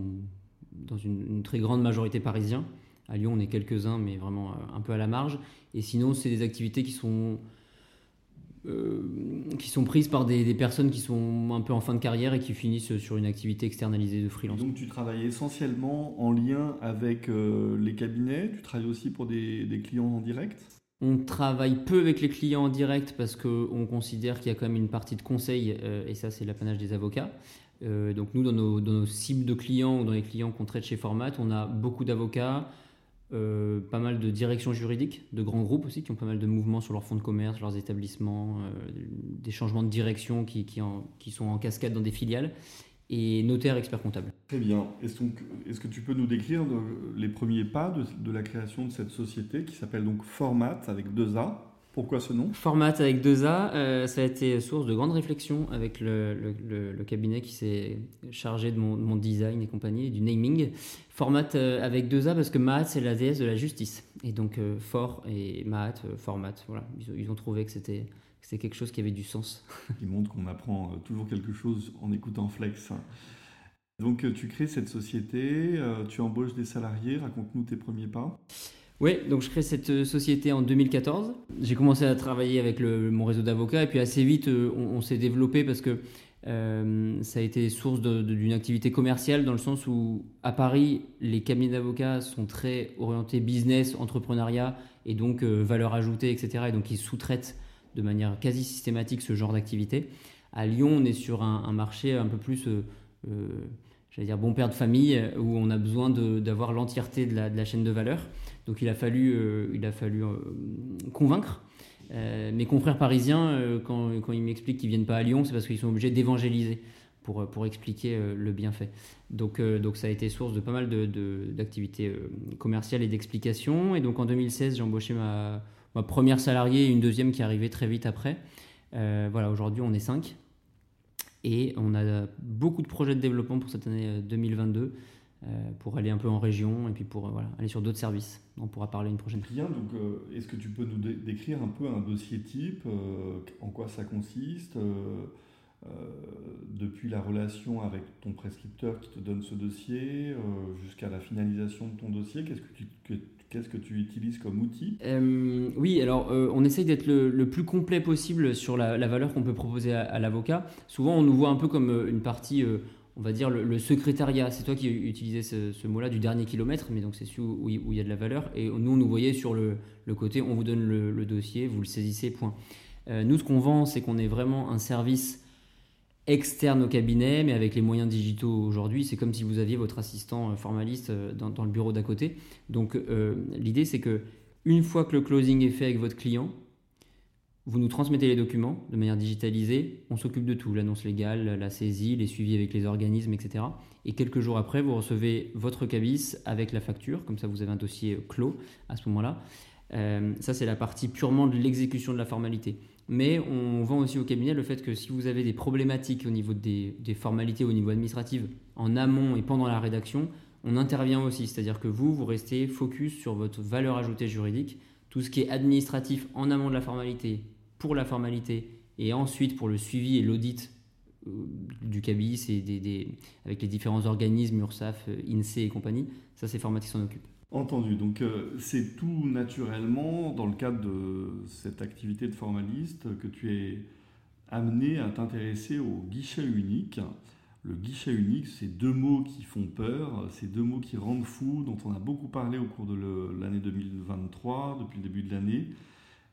dans une, très grande majorité parisiens. À Lyon, on est quelques-uns, mais vraiment un peu à la marge. Et sinon, c'est des activités qui sont euh, qui sont prises par des, personnes qui sont un peu en fin de carrière et qui finissent sur une activité externalisée de freelance. donc tu travailles essentiellement en lien avec euh, les cabinets, tu travailles aussi pour des, clients en direct? On travaille peu avec les clients en direct parce qu'on considère qu'il y a quand même une partie de conseil, euh, et ça c'est l'apanage des avocats. donc nous, dans nos, dans nos, cibles de clients ou dans les clients qu'on traite chez Format, on a beaucoup d'avocats, euh, pas mal de directions juridiques, de grands groupes aussi, qui ont pas mal de mouvements sur leurs fonds de commerce, leurs établissements, euh, des changements de direction qui, sont en cascade dans des filiales, et notaires, experts comptables. Très bien. Est-ce, est que tu peux nous décrire les premiers pas de, de, la création de cette société qui s'appelle donc Format avec deux A? Pourquoi ce nom? Format avec deux A, euh, ça a été source de grandes réflexions avec le, le, cabinet qui s'est chargé de mon, design et compagnie, du naming. Format euh, avec deux A parce que Mahat, c'est la déesse de la justice. Et donc, euh, fort et Mahat, format. Voilà. Ils, ont trouvé que c'était quelque chose qui avait du sens. Qui montre qu'on apprend toujours quelque chose en écoutant Flex. Donc, tu crées cette société, tu embauches des salariés. Raconte-nous tes premiers pas. Oui, donc je crée cette euh, société en 2014. J'ai commencé à travailler avec mon réseau d'avocats et puis assez vite euh, on, s'est développé parce que euh, ça a été source d'une activité commerciale dans le sens où à Paris les cabinets d'avocats sont très orientés business, entrepreneuriat et donc valeur ajoutée, etc. Et donc ils sous-traitent de manière quasi systématique ce genre d'activité. À Lyon, on est sur un, marché un peu plus j'allais dire bon père de famille, où on a besoin d'avoir l'entièreté de la, de la, chaîne de valeur. Donc il a fallu, euh, euh, convaincre. Euh, mes confrères parisiens, quand, ils m'expliquent qu'ils viennent pas à Lyon, c'est parce qu'ils sont obligés d'évangéliser pour, expliquer le bienfait. Donc, donc ça a été source de pas mal d'activités de, commerciales et d'explications. Et donc en 2016, j'ai embauché ma, ma, première salariée et une deuxième qui arrivait très vite après. voilà, aujourd'hui on est cinq. Et on a beaucoup de projets de développement pour cette année 2022. Euh, pour aller un peu en région et puis pour euh, voilà, aller sur d'autres services. On pourra parler une prochaine fois. Bien, donc euh, est-ce que tu peux nous décrire un peu un dossier type, en quoi ça consiste depuis la relation avec ton prescripteur qui te donne ce dossier jusqu'à la finalisation de ton dossier, qu'est-ce que tu, qu'est-ce que tu utilises comme outil? Oui, alors on essaye d'être le, plus complet possible sur la, valeur qu'on peut proposer à, à l'avocat. Souvent, on nous voit un peu comme une partie on va dire, le, secrétariat. C'est toi qui utilisais ce, mot-là du dernier kilomètre, mais donc c'est celui où, il y a de la valeur. Et nous, on nous voyait sur le, côté, on vous donne le, dossier, vous le saisissez, point. Euh, nous, ce qu'on vend, c'est qu'on est vraiment un service externe au cabinet, mais avec les moyens digitaux aujourd'hui, c'est comme si vous aviez votre assistant euh, formaliste euh, dans, le bureau d'à côté. Donc l'idée, c'est que une fois que le closing est fait avec votre client, vous nous transmettez les documents de manière digitalisée, on s'occupe de tout, l'annonce légale, la saisie, les suivis avec les organismes, etc. Et quelques jours après, vous recevez votre cabis avec la facture, comme ça vous avez un dossier clos à ce moment-là. Euh, ça, c'est la partie purement de l'exécution de la formalité. Mais on vend aussi au cabinet le fait que si vous avez des problématiques au niveau des, des formalités, au niveau administratif, en amont et pendant la rédaction, on intervient aussi. C'est-à-dire que vous, vous restez focus sur votre valeur ajoutée juridique, tout ce qui est administratif en amont de la formalité, pour la formalité et ensuite pour le suivi et l'audit euh, du cabis et avec les différents organismes, URSAF, euh, INSEE et compagnie, ça c'est Format qui s'en occupe. Entendu, donc euh, c'est tout naturellement dans le cadre de cette activité de formaliste que tu es amené à t'intéresser au guichet unique. Le guichet unique, c'est deux mots qui font peur, c'est deux mots qui rendent fou, dont on a beaucoup parlé au cours de l'année 2023, depuis le début de l'année.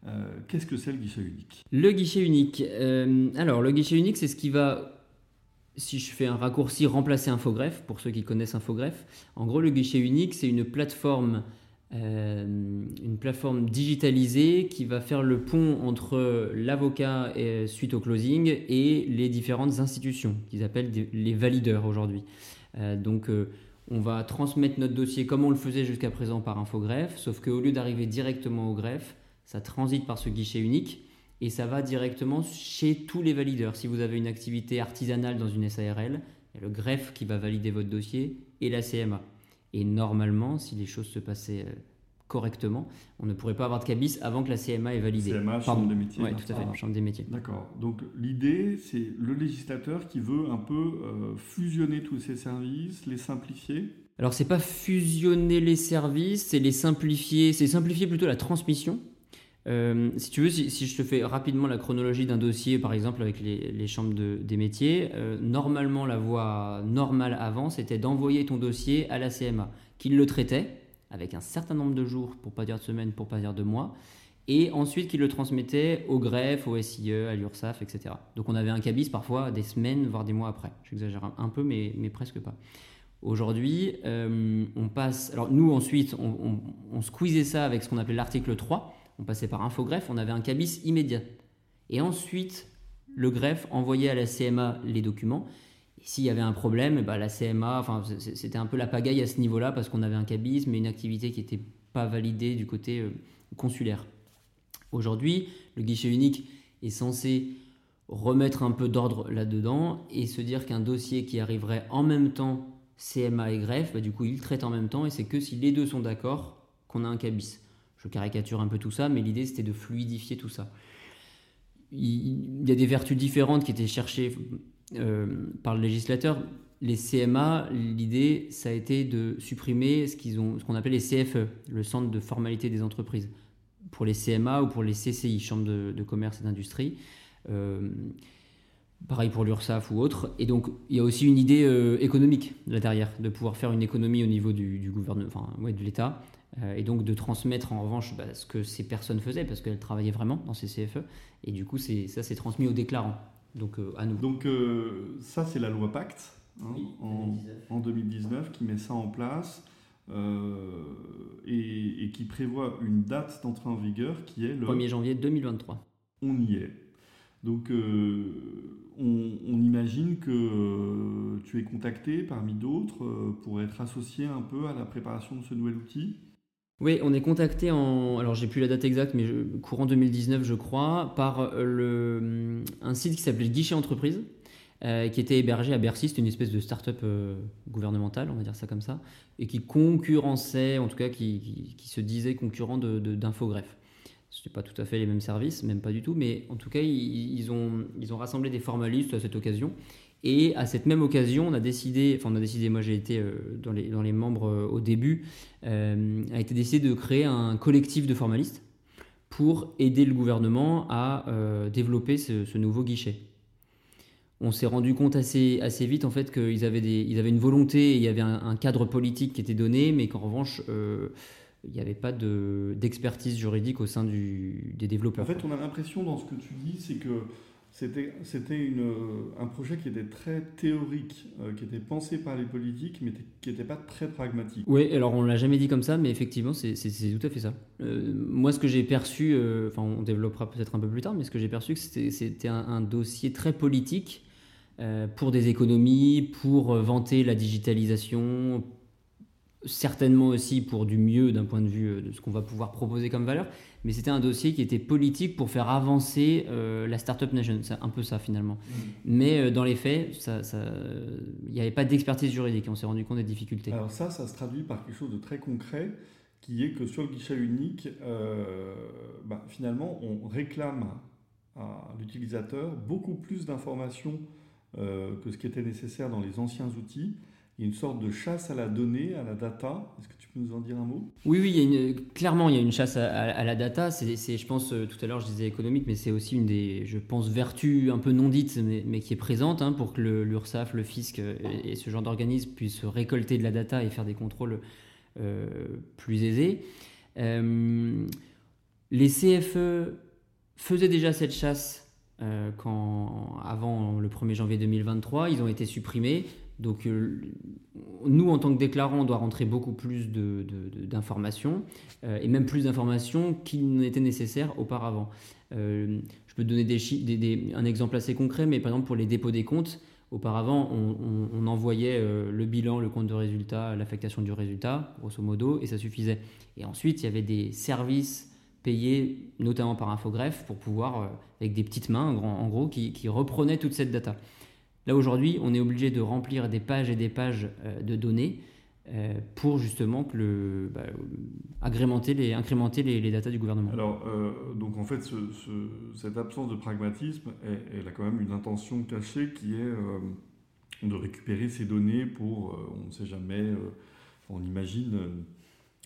Euh, qu'est-ce que c'est le guichet unique? Le guichet unique. Euh, alors, le guichet unique, c'est ce qui va si je fais un raccourci, remplacer Infogreffe, pour ceux qui connaissent Infogreffe, en gros, le guichet unique, c'est une plateforme, euh, une plateforme digitalisée qui va faire le pont entre l'avocat suite au closing et les différentes institutions qu'ils appellent les valideurs aujourd'hui. Donc, on va transmettre notre dossier comme on le faisait jusqu'à présent par Infogreffe, sauf qu'au lieu d'arriver directement au greffe, ça transite par ce guichet unique et ça va directement chez tous les valideurs. Si vous avez une activité artisanale dans une SARL, il y a le greffe qui va valider votre dossier et la CMA. Et normalement, si les choses se passaient euh, correctement, on ne pourrait pas avoir de cabis avant que la CMA ait validé. CMA, chambre des métiers. Oui, tout à fait, chambre des métiers. D'accord. Donc l'idée, c'est le législateur qui veut un peu euh, fusionner tous ces services, les simplifier. Alors c'est pas fusionner les services, c'est les simplifier, c'est simplifier plutôt la transmission. Euh, si tu veux, si, je te fais rapidement la chronologie d'un dossier, par exemple avec les, chambres des métiers, euh, normalement la voie normale avant, c'était d'envoyer ton dossier à la CMA, qui le traitait avec un certain nombre de jours, pour pas dire de semaines, pour pas dire de mois, et ensuite qui le transmettait au greffe, au SIE, à l'URSSAF, etc. Donc on avait un cabis parfois des semaines, voire des mois après. J'exagère un peu, mais, mais presque pas. Aujourd'hui, euh, on passe. Alors, nous, ensuite, on, on, on squeezait ça avec ce qu'on appelait l'article 3 on passait par Infogreffe, on avait un cabis immédiat. Et ensuite, le greffe envoyait à la CMA les documents. Et s'il y avait un problème, bah, la CMA, enfin, c'était un peu la pagaille à ce niveau-là parce qu'on avait un cabis, mais une activité qui n'était pas validée du côté euh, consulaire. Aujourd'hui, le guichet unique est censé remettre un peu d'ordre là-dedans et se dire qu'un dossier qui arriverait en même temps CMA et greffe, bah, du coup, il traite en même temps et c'est que si les deux sont d'accord qu'on a un cabis. Je caricature un peu tout ça, mais l'idée c'était de fluidifier tout ça. Il y a des vertus différentes qui étaient cherchées euh, par le législateur. Les CMA, l'idée, ça a été de supprimer ce qu'on appelle les CFE, le Centre de formalité des entreprises, pour les CMA ou pour les CCI, Chambre de, commerce et d'industrie. Euh, pareil pour l'URSSAF ou autre. Et donc, il y a aussi une idée euh, économique là derrière, de pouvoir faire une économie au niveau du, gouvernement, ouais, de l'État, et donc de transmettre en revanche bah, ce que ces personnes faisaient parce qu'elles travaillaient vraiment dans ces CFE et du coup ça c'est transmis aux déclarants. Donc euh, à nous. Donc euh, ça c'est la loi Pacte hein, en, 2019 qui met ça en place et, qui prévoit une date d'entrée en vigueur qui est le 1er janvier 2023 on y est. Donc on, on, imagine que tu es contacté parmi d'autres pour être associé un peu à la préparation de ce nouvel outil? Oui, on est contacté en, alors j'ai plus la date exacte, mais courant 2019 je crois, par le, un site qui s'appelait Guichet Entreprise, euh, qui était hébergé à Bercy, c'était une espèce de start-up euh, gouvernementale, on va dire ça comme ça, et qui concurrençait, en tout cas qui, qui, se disait concurrent d'Infogreffe. De, Ce n'était pas tout à fait les mêmes services, même pas du tout, mais en tout cas ils, ont, ils ont rassemblé des formalistes à cette occasion et à cette même occasion, on a décidé, enfin on a décidé, moi j'ai été euh, dans, les, dans les membres euh, au début, euh, a été décidé de créer un collectif de formalistes pour aider le gouvernement à développer ce, nouveau guichet. On s'est rendu compte assez, assez vite en fait qu'ils avaient, des, ils avaient une volonté, il y avait un, cadre politique qui était donné, mais qu'en revanche, il n'y avait pas d'expertise juridique au sein du, des développeurs. En fait, on a l'impression dans ce que tu dis, c'est que c'était euh, un projet qui était très théorique, euh, qui était pensé par les politiques, mais qui n'était pas très pragmatique. Oui, alors on ne l'a jamais dit comme ça, mais effectivement, c'est tout à fait ça. Euh, moi, ce que j'ai perçu, enfin, on développera peut-être un peu plus tard, mais ce que j'ai perçu, c'était un, un, dossier très politique pour des économies, pour vanter la digitalisation, certainement aussi pour du mieux d'un point de vue de ce qu'on va pouvoir proposer comme valeur, mais c'était un dossier qui était politique pour faire avancer euh, la Startup Nation. C'est un peu ça finalement. Mm. Mais euh, dans les faits, il ça, n'y avait pas d'expertise juridique. On s'est rendu compte des difficultés. Alors ça, ça se traduit par quelque chose de très concret, qui est que sur le guichet unique, euh, bah, finalement, on réclame à l'utilisateur beaucoup plus d'informations que ce qui était nécessaire dans les anciens outils il y a une sorte de chasse à la donnée, à la data. Est-ce que tu peux nous en dire un mot? Oui, oui, clairement, il y a une chasse à, la data. C'est, je pense, euh, tout à l'heure, je disais économique, mais c'est aussi une des, je pense, vertus un peu non dites, mais, qui est présente hein, pour que l'URSSAF, le fisc euh, et, ce genre d'organisme puissent récolter de la data et faire des contrôles euh, plus aisés. les CFE faisaient déjà cette chasse quand, avant le 1er janvier 2023. Ils ont été supprimés. Donc nous, en tant que déclarants, on doit rentrer beaucoup plus d'informations, et même plus d'informations qu'il n'était nécessaire auparavant. je peux donner des, un exemple assez concret, mais par exemple pour les dépôts des comptes, Auparavant, on, envoyait euh, le bilan, le compte de résultat, l'affectation du résultat, grosso modo, et ça suffisait. Et ensuite, il y avait des services payés, notamment par Infogreffe, pour pouvoir, euh, avec des petites mains, en gros, qui, reprenaient toute cette data. Là, aujourd'hui, on est obligé de remplir des pages et des pages euh, de données euh, pour justement bah, agrémenter les, incrémenter les, datas du gouvernement. Alors, euh, donc en fait, cette absence de pragmatisme, elle, a quand même une intention cachée qui est de récupérer ces données pour, on ne sait jamais, on imagine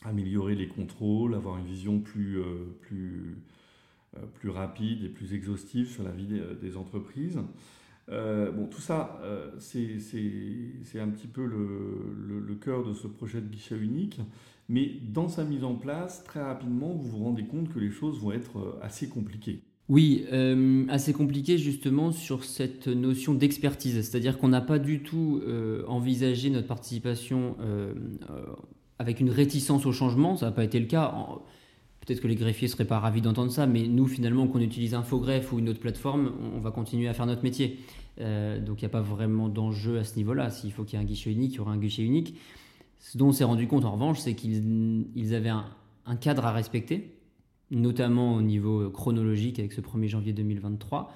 améliorer les contrôles, avoir une vision plus rapide et plus exhaustive sur la vie des entreprises. Euh, bon, tout ça, euh, c'est un petit peu le, cœur de ce projet de guichet unique. Mais dans sa mise en place, très rapidement, vous vous rendez compte que les choses vont être euh, assez compliquées. Oui, assez compliquées justement sur cette notion d'expertise. C'est-à-dire qu'on n'a pas du tout envisagé notre participation avec une réticence au changement. Ça n'a pas été le cas. Peut-être que les greffiers seraient pas ravis d'entendre ça, mais nous, finalement, qu'on utilise Infogreffe ou une autre plateforme, on va continuer à faire notre métier. Euh, donc il n'y a pas vraiment d'enjeu à ce niveau-là. S'il faut qu'il y ait un guichet unique, il y aura un guichet unique. Ce dont on s'est rendu compte en revanche, c'est qu'ils avaient un, cadre à respecter, notamment au niveau chronologique avec ce 1er janvier 2023,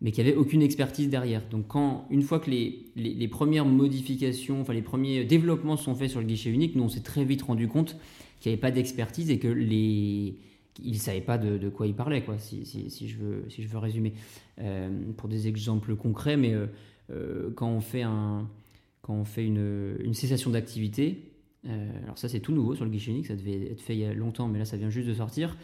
mais qu'il n'y avait aucune expertise derrière. Donc quand, une fois que les, les premières modifications, enfin les premiers développements sont faits sur le guichet unique, nous on s'est très vite rendu compte qu'il n'y avait pas d'expertise et que les il ne savait pas de, quoi il parlait, quoi, si, si, je, veux, si je veux résumer. Euh, pour des exemples concrets, mais euh, euh, quand on fait, un, quand on fait une, une cessation d'activité, alors ça c'est tout nouveau sur le guichet unique, ça devait être fait il y a longtemps, mais là ça vient juste de sortir,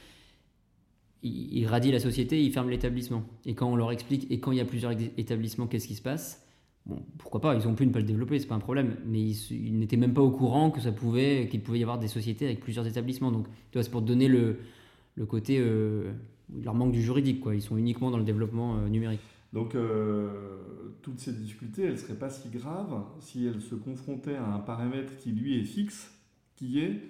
il, il radie la société, il ferme l'établissement. Et quand on leur explique, et quand il y a plusieurs établissements, qu'est-ce qui se passe? Bon, pourquoi pas, ils ont pu ne pas le développer, c'est pas un problème, mais ils, n'étaient même pas au courant que ça pouvait, qu'il pouvait y avoir des sociétés avec plusieurs établissements. Donc, tu vois, c'est pour donner le, le côté, euh, leur manque du juridique, quoi. Ils sont uniquement dans le développement euh, numérique. Donc, euh, toutes ces difficultés, elles ne seraient pas si graves si elles se confrontaient à un paramètre qui, lui, est fixe, qui est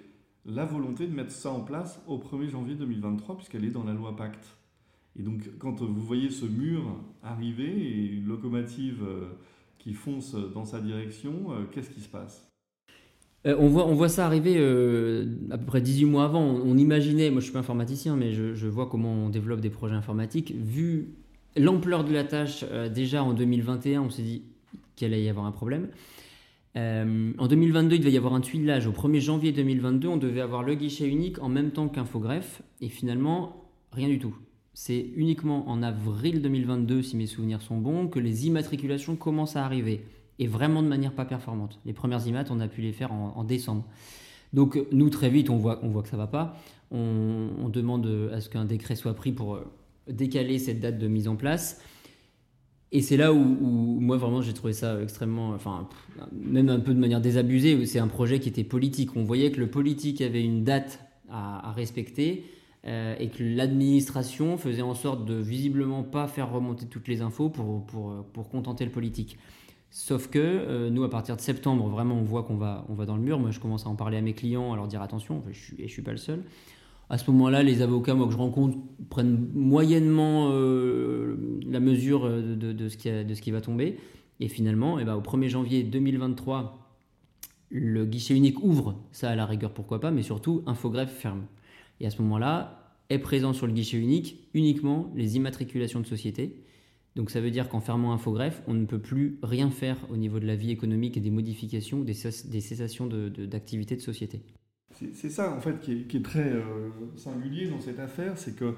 la volonté de mettre ça en place au 1er janvier 2023, puisqu'elle est dans la loi Pacte. Et donc, quand vous voyez ce mur arriver et une locomotive qui fonce dans sa direction, euh, qu'est-ce qui se passe? Euh, on, voit, on voit ça arriver euh, à peu près 18 mois avant. On, imaginait, moi je suis pas informaticien, mais je, vois comment on développe des projets informatiques. Vu l'ampleur de la tâche, déjà en 2021, on s'est dit qu'il allait y avoir un problème. En 2022, il devait y avoir un tuilage. Au 1er janvier 2022, on devait avoir le guichet unique en même temps qu'Infogreffe. Et finalement, rien du tout c'est uniquement en avril 2022, si mes souvenirs sont bons, que les immatriculations commencent à arriver. Et vraiment de manière pas performante. Les premières immat, on a pu les faire en, décembre. Donc nous, très vite, on voit, voit que ça va pas. On, demande à ce qu'un décret soit pris pour euh, décaler cette date de mise en place. Et c'est là où, moi vraiment j'ai trouvé ça extrêmement, enfin même un peu de manière désabusée. C'est un projet qui était politique. On voyait que le politique avait une date à respecter euh, et que l'administration faisait en sorte de visiblement pas faire remonter toutes les infos pour, pour, pour contenter le politique. Sauf que euh, nous, à partir de septembre, vraiment, on voit qu'on va, on va dans le mur. Moi, je commence à en parler à mes clients, à leur dire attention, je suis, et je suis pas le seul. À ce moment-là, les avocats moi, que je rencontre prennent moyennement la mesure de, de, ce qui va tomber. Et finalement, eh ben, au 1er janvier 2023, le guichet unique ouvre, ça à la rigueur, pourquoi pas, mais surtout, Infogreffe ferme. Et à ce moment-là, est présent sur le guichet unique uniquement les immatriculations de société. Donc ça veut dire qu'en fermant Infogreffe, on ne peut plus rien faire au niveau de la vie économique et des modifications, des, cessations d'activité de, société. C'est ça en fait qui est, très euh, singulier dans cette affaire, c'est qu'il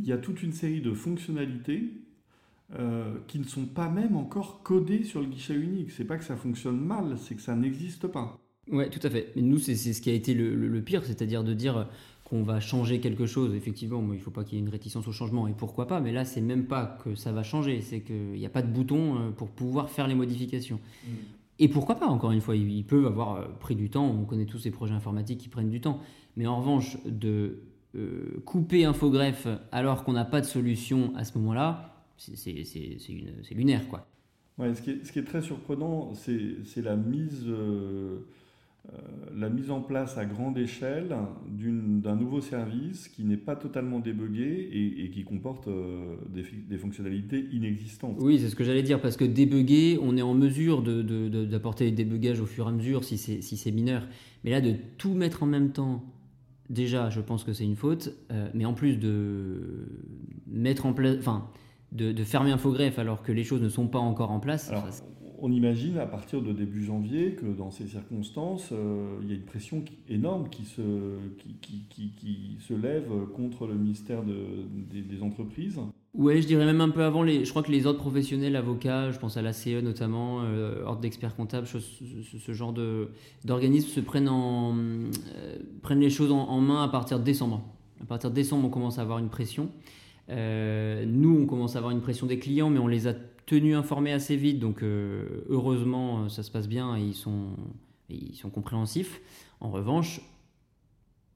y a toute une série de fonctionnalités euh, qui ne sont pas même encore codées sur le guichet unique. C'est pas que ça fonctionne mal, c'est que ça n'existe pas. Ouais, tout à fait. Mais nous, c'est ce qui a été le, le pire, c'est-à-dire de dire qu'on va changer quelque chose, effectivement, il ne faut pas qu'il y ait une réticence au changement, et pourquoi pas, mais là, c'est même pas que ça va changer, c'est qu'il n'y a pas de bouton euh, pour pouvoir faire les modifications. Mm. Et pourquoi pas, encore une fois, ils peuvent avoir euh, pris du temps, on connaît tous ces projets informatiques qui prennent du temps, mais en revanche, de euh, couper Infogreffe alors qu'on n'a pas de solution à ce moment-là, c'est lunaire, quoi. Ouais, ce, qui est, très surprenant, c'est la mise euh, la mise en place à grande échelle d'un nouveau service qui n'est pas totalement débugué et, qui comporte euh, des, fonctionnalités inexistantes. Oui, c'est ce que j'allais dire, parce que débugger, on est en mesure d'apporter de, des débugages au fur et à mesure si c'est si mineur. Mais là, de tout mettre en même temps, déjà, je pense que c'est une faute. Euh, mais en plus de mettre en place... Enfin, de, fermer Infogreffe alors que les choses ne sont pas encore en place on imagine à partir de début janvier que dans ces circonstances, euh, il y a une pression énorme qui se, lève contre le ministère des, entreprises. Oui, je dirais même un peu avant. Je crois que les autres professionnels, avocats, je pense à la CE notamment, euh, ordre d'experts comptables, ce, genre d'organismes se prennent, en, euh, prennent les choses en, main à partir de décembre. À partir de décembre, on commence à avoir une pression. nous, on commence à avoir une pression des clients, mais on les a tenus informés assez vite, donc euh, heureusement ça se passe bien et ils sont, ils sont compréhensifs. En revanche,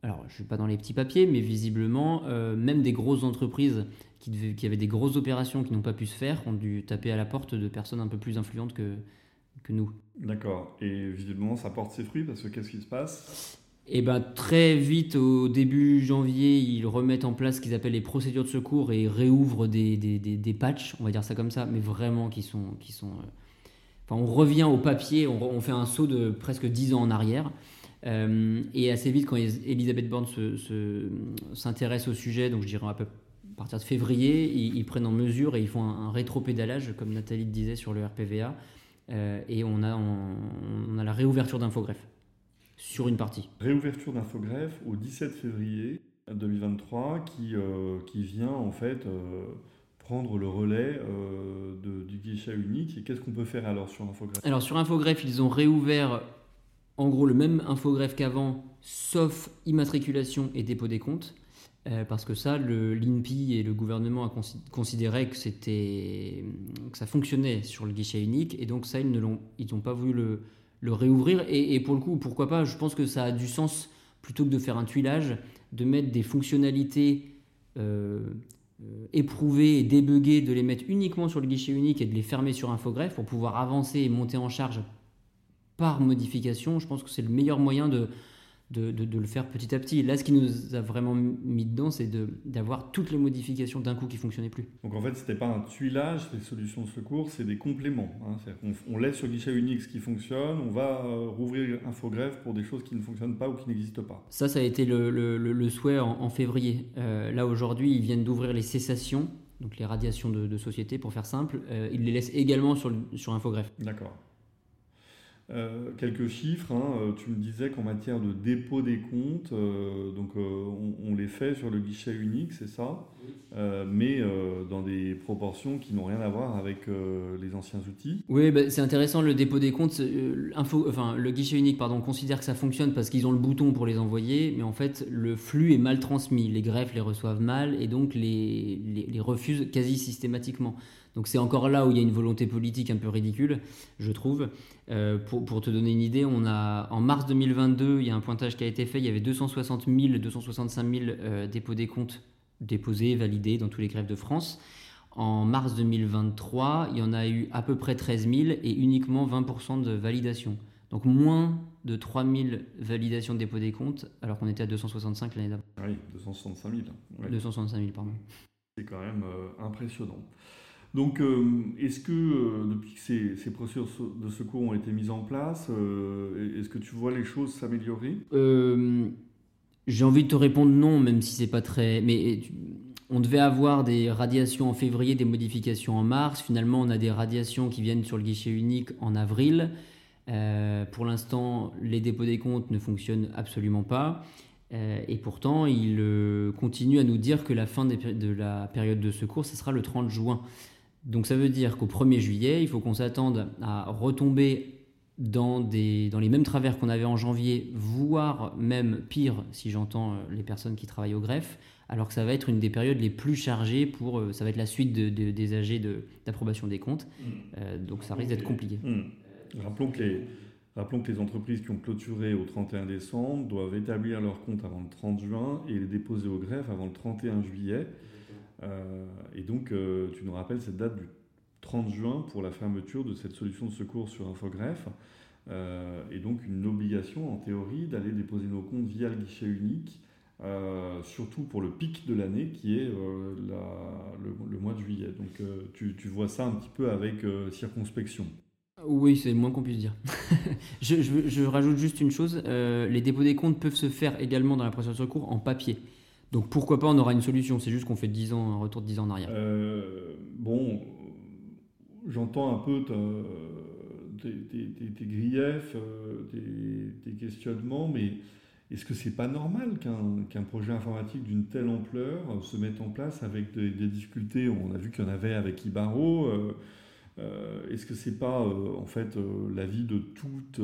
alors je ne suis pas dans les petits papiers, mais visiblement, euh, même des grosses entreprises qui, qui avaient des grosses opérations qui n'ont pas pu se faire ont dû taper à la porte de personnes un peu plus influentes que, que nous. D'accord. Et visiblement, ça porte ses fruits parce que qu'est-ce qui se passe? Et ben très vite, au début janvier, ils remettent en place ce qu'ils appellent les procédures de secours et réouvrent des, des, des, patchs, on va dire ça comme ça, mais vraiment qui sont. Qui sont euh, Enfin, on revient au papier, on, fait un saut de presque 10 ans en arrière. Euh, et assez vite, quand Elisabeth Borne s'intéresse se, au sujet, donc je dirais à, peu, à partir de février, ils, prennent en mesure et ils font un, rétro-pédalage, comme Nathalie disait sur le RPVA, euh, et on a, on a la réouverture d'Infogreffe sur une partie. Réouverture d'Infogreffe au 17 février 2023 qui, euh, qui vient en fait euh, prendre le relais euh, de, du guichet unique. Et qu'est-ce qu'on peut faire alors sur Infogreffe Alors sur Infogreffe, ils ont réouvert en gros le même Infogreffe qu'avant, sauf immatriculation et dépôt des comptes. parce que ça, l'INPI et le gouvernement a considéré que, que ça fonctionnait sur le guichet unique, et donc ça, ils n'ont ils pas voulu le, le réouvrir. Et, pour le coup, pourquoi pas Je pense que ça a du sens, plutôt que de faire un tuilage, de mettre des fonctionnalités euh, euh, éprouvées et débuguées, de les mettre uniquement sur le guichet unique et de les fermer sur Infogreffe pour pouvoir avancer et monter en charge par modification. Je pense que c'est le meilleur moyen de, de, de, le faire petit à petit. Là, ce qui nous a vraiment mis dedans, c'est d'avoir toutes les modifications d'un coup qui ne fonctionnaient plus. Donc en fait, ce n'était pas un tuilage, les solutions de secours, c'est des compléments. Hein. On, laisse sur guichet unique ce qui fonctionne, on va euh, rouvrir Infogreffe pour des choses qui ne fonctionnent pas ou qui n'existent pas. Ça, ça a été le, le, souhait en, février. Euh, là, aujourd'hui, ils viennent d'ouvrir les cessations, donc les radiations de, de société, pour faire simple. Euh, ils les laissent également sur, sur Infogreffe. D'accord. Euh, quelques chiffres. Hein. Euh, tu me disais qu'en matière de dépôt des comptes, euh, donc on, les fait sur le guichet unique, c'est ça, mais dans des proportions qui n'ont rien à voir avec les anciens outils? Oui, bah, c'est intéressant. Le dépôt des comptes, info, enfin le guichet unique, pardon, considère que ça fonctionne parce qu'ils ont le bouton pour les envoyer, mais en fait le flux est mal transmis. Les greffes les reçoivent mal et donc les, les, les refusent quasi systématiquement. Donc c'est encore là où il y a une volonté politique un peu ridicule, je trouve. Euh, pour, te donner une idée, on a, en mars 2022, il y a un pointage qui a été fait, il y avait 260 000, 265 000 dépôts des comptes déposés, validés dans tous les greffes de France. En mars 2023, il y en a eu à peu près 13 000 et uniquement 20% de validation. Donc moins de 3 000 validations de dépôt des comptes, alors qu'on était à 265 l'année d'avant. Oui, 265 000. 265 000, pardon. C'est quand même euh, impressionnant. Donc, euh, est-ce que euh, depuis que ces, procédures de secours ont été mises en place, euh, est-ce que tu vois les choses s'améliorer? J'ai envie de te répondre non, même si c'est pas très. Mais on devait avoir des radiations en février, des modifications en mars. Finalement, on a des radiations qui viennent sur le guichet unique en avril. pour l'instant, les dépôts des comptes ne fonctionnent absolument pas. et pourtant, il continue à nous dire que la fin de la période de secours, ce sera le 30 juin. Donc ça veut dire qu'au 1er juillet, il faut qu'on s'attende à retomber dans, des, dans les mêmes travers qu'on avait en janvier, voire même pire si j'entends euh, les personnes qui travaillent au greffe, alors que ça va être une des périodes les plus chargées pour, euh, ça va être la suite des AG d'approbation des comptes, mmh. euh, donc ça risque d'être compliqué. Mmh. Rappelons que les, Rappelons que les entreprises qui ont clôturé au 31 décembre doivent établir leurs comptes avant le 30 juin et les déposer au greffe avant le 31 juillet. Et donc, tu nous rappelles cette date du 30 juin pour la fermeture de cette solution de secours sur Infogreffe. et donc une obligation en théorie d'aller déposer nos comptes via le guichet unique euh, surtout pour le pic de l'année qui est euh, le, mois de juillet. Donc euh, tu, vois ça un petit peu avec circonspection. Oui, c'est le moins qu'on puisse dire. je, rajoute juste une chose, les dépôts des comptes peuvent se faire également dans la procédure de recours en papier. Donc pourquoi pas, on aura une solution, c'est juste qu'on fait 10 ans, un retour de 10 ans en arrière. bon, j'entends un peu tes, griefs, tes, questionnements, mais est-ce que c'est pas normal qu'un projet informatique d'une telle ampleur euh, se mette en place avec des, difficultés? On a vu qu'il y en avait avec Ibaro. Euh, euh, est-ce que c'est pas en fait la vie de toute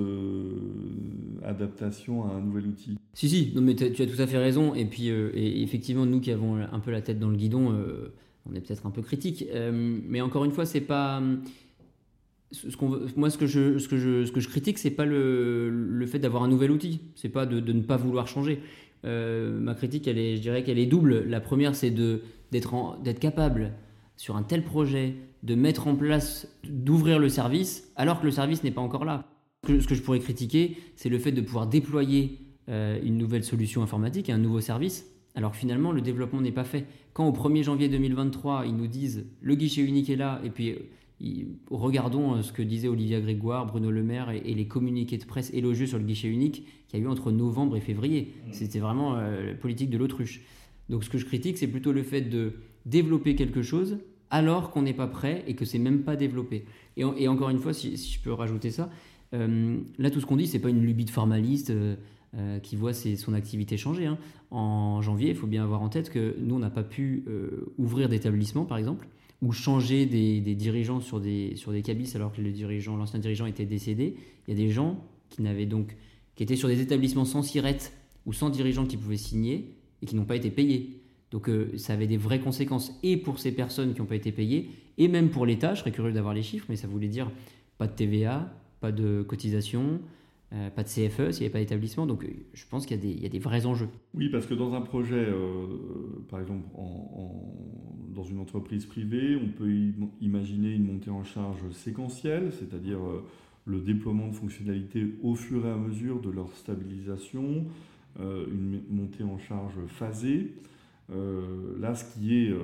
adaptation à un nouvel outil? Si si, non mais tu as tout à fait raison. Et puis effectivement, nous qui avons un peu la tête dans le guidon, on est peut-être un peu critique. mais encore une fois, c'est pas ce moi, ce que je, ce que je, ce que je critique, c'est pas le, le fait d'avoir un nouvel outil, c'est pas de, de, ne pas vouloir changer. Euh, ma critique, elle est, je dirais qu'elle est double. La première, c'est d'être d'être capable sur un tel projet de mettre en place, d'ouvrir le service, alors que le service n'est pas encore là. Ce que je pourrais critiquer, c'est le fait de pouvoir déployer euh, une nouvelle solution informatique, un nouveau service, alors que finalement le développement n'est pas fait. Quand au 1er janvier 2023, ils nous disent le guichet unique est là, et puis regardons euh, ce que disaient Olivia Grégoire, Bruno Le Maire et, les communiqués de presse élogieux sur le guichet unique qu'il y a eu entre novembre et février. Mmh. C'était vraiment euh, la politique de l'autruche. Donc ce que je critique, c'est plutôt le fait de développer quelque chose alors qu'on n'est pas prêt et que c'est même pas développé. Et, encore une fois, si, je peux rajouter ça, euh, là tout ce qu'on dit, c'est pas une lubie de formaliste qui voit son activité changer. Hein. En janvier, il faut bien avoir en tête que nous, on n'a pas pu ouvrir d'établissement, par exemple ou changer des, dirigeants sur des, sur des alors que dirigeant, l'ancien dirigeant était décédé. Il y a des gens qui n'avaient donc qui étaient sur des établissements sans sirette ou sans dirigeant qui pouvaient signer et qui n'ont pas été payés. Donc euh, ça avait des vraies conséquences et pour ces personnes qui n'ont pas été payées et même pour l'État. Je serais curieux d'avoir les chiffres, mais ça voulait dire pas de TVA, pas de cotisation, euh, pas de CFE s'il n'y avait pas d'établissement. Donc euh, je pense qu'il y, a des vrais enjeux. Oui, parce que dans un projet, par exemple, dans une entreprise privée, on peut imaginer une montée en charge séquentielle, c'est-à-dire le déploiement de fonctionnalités au fur et à mesure de leur stabilisation, une montée en charge phasée. Là, ce qui est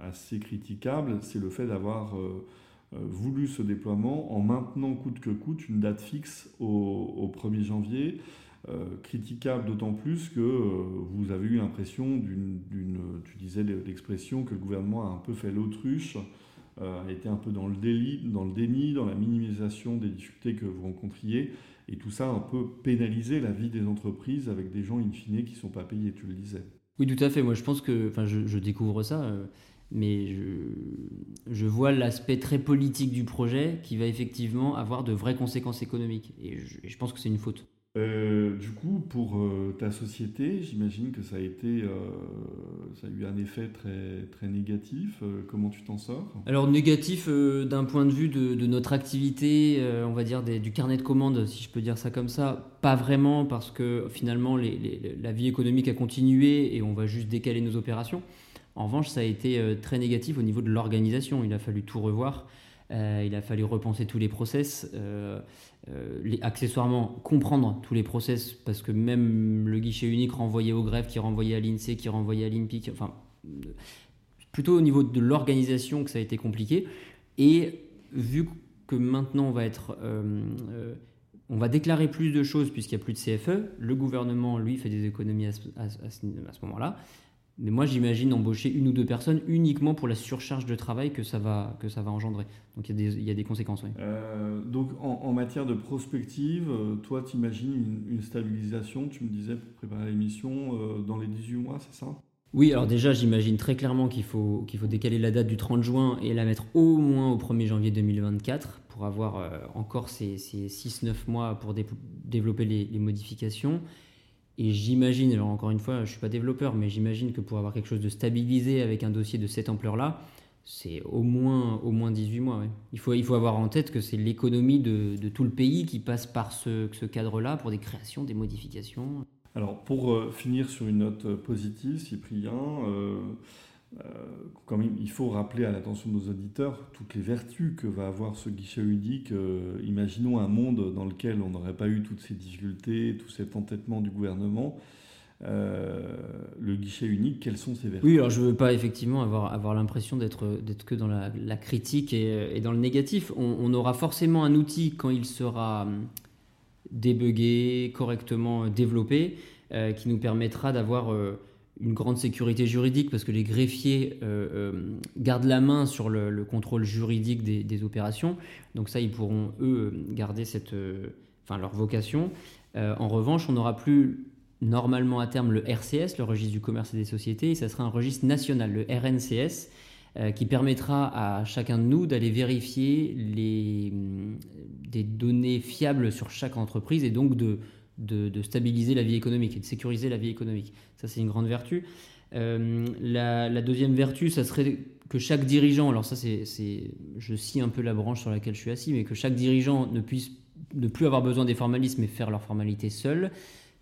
assez critiquable, c'est le fait d'avoir euh, voulu ce déploiement en maintenant coûte que coûte une date fixe au, 1er janvier. Euh, critiquable d'autant plus que euh, vous avez eu l'impression d'une, tu disais l'expression que le gouvernement a un peu fait l'autruche, a été un peu dans le, délit, dans le déni, dans la minimisation des difficultés que vous rencontriez, et tout ça a un peu pénalisé la vie des entreprises avec des gens in fine qui ne sont pas payés, tu le disais. Oui, tout à fait. Moi, je pense que, enfin, je, je découvre ça mais je, vois l'aspect très politique du projet qui va effectivement avoir de vraies conséquences économiques. Et je, pense que c'est une faute. Euh, du coup, pour euh, ta société, j'imagine que ça a été, euh, ça a eu un effet très très négatif. comment tu t'en sors? Alors négatif d'un point de vue de, notre activité, on va dire du carnet de commandes, si je peux dire ça comme ça, pas vraiment parce que finalement la vie économique a continué et on va juste décaler nos opérations. En revanche, ça a été très négatif au niveau de l'organisation. Il a fallu tout revoir. Euh, il a fallu repenser tous les process, euh, accessoirement comprendre tous les process, parce que même le guichet unique renvoyait au greffe, qui renvoyait à l'INSEE, qui renvoyait à l'INPIC, enfin, plutôt au niveau de l'organisation que ça a été compliqué. Et vu que maintenant on va être... on va déclarer plus de choses puisqu'il n'y a plus de CFE. Le gouvernement, lui, fait des économies à ce moment-là. Mais moi, j'imagine embaucher une ou deux personnes uniquement pour la surcharge de travail que ça va, que ça va engendrer. Donc il y, y, a des conséquences. Oui. Euh, donc en, matière de prospective, euh, toi, tu imagines une, stabilisation, tu me disais pour préparer l'émission, euh, dans les 18 mois, c'est ça? Oui, alors déjà, j'imagine très clairement qu'il faut, qu'il faut décaler la date du 30 juin et la mettre au moins au 1er janvier 2024 pour avoir encore ces, ces 6-9 mois pour développer les, les modifications. Et j'imagine, encore une fois, je ne suis pas développeur, mais j'imagine que pour avoir quelque chose de stabilisé avec un dossier de cette ampleur-là, c'est au moins, au moins 18 mois. Il, faut, il faut avoir en tête que c'est l'économie de, de, tout le pays qui passe par ce, ce cadre-là pour des créations, des modifications. Alors pour euh, finir sur une note positive, Cyprien, euh, quand même, il faut rappeler à l'attention de nos auditeurs toutes les vertus que va avoir ce guichet unique. imaginons un monde dans lequel on n'aurait pas eu toutes ces difficultés, tout cet entêtement du gouvernement. le guichet unique, quelles sont ses vertus? Oui, alors je ne veux pas effectivement avoir, avoir l'impression d'être que dans la, critique et, dans le négatif. On, aura forcément un outil quand il sera débugué, correctement développé, euh, qui nous permettra d'avoir euh, une grande sécurité juridique parce que les greffiers euh, gardent la main sur le, contrôle juridique des, opérations. Donc ça, ils pourront, eux, garder cette, enfin, leur vocation. en revanche, on n'aura plus normalement à terme le RCS, le registre du commerce et des sociétés, et ça sera un registre national, le RNCS, euh, qui permettra à chacun de nous d'aller vérifier les, mm, des données fiables sur chaque entreprise et donc de, de, stabiliser la vie économique et de sécuriser la vie économique. Ça, c'est une grande vertu. Euh, la, deuxième vertu, ça serait que chaque dirigeant, alors ça, c'est, je scie un peu la branche sur laquelle je suis assis, mais que chaque dirigeant ne puisse ne plus avoir besoin des formalismes et faire leurs formalités seul.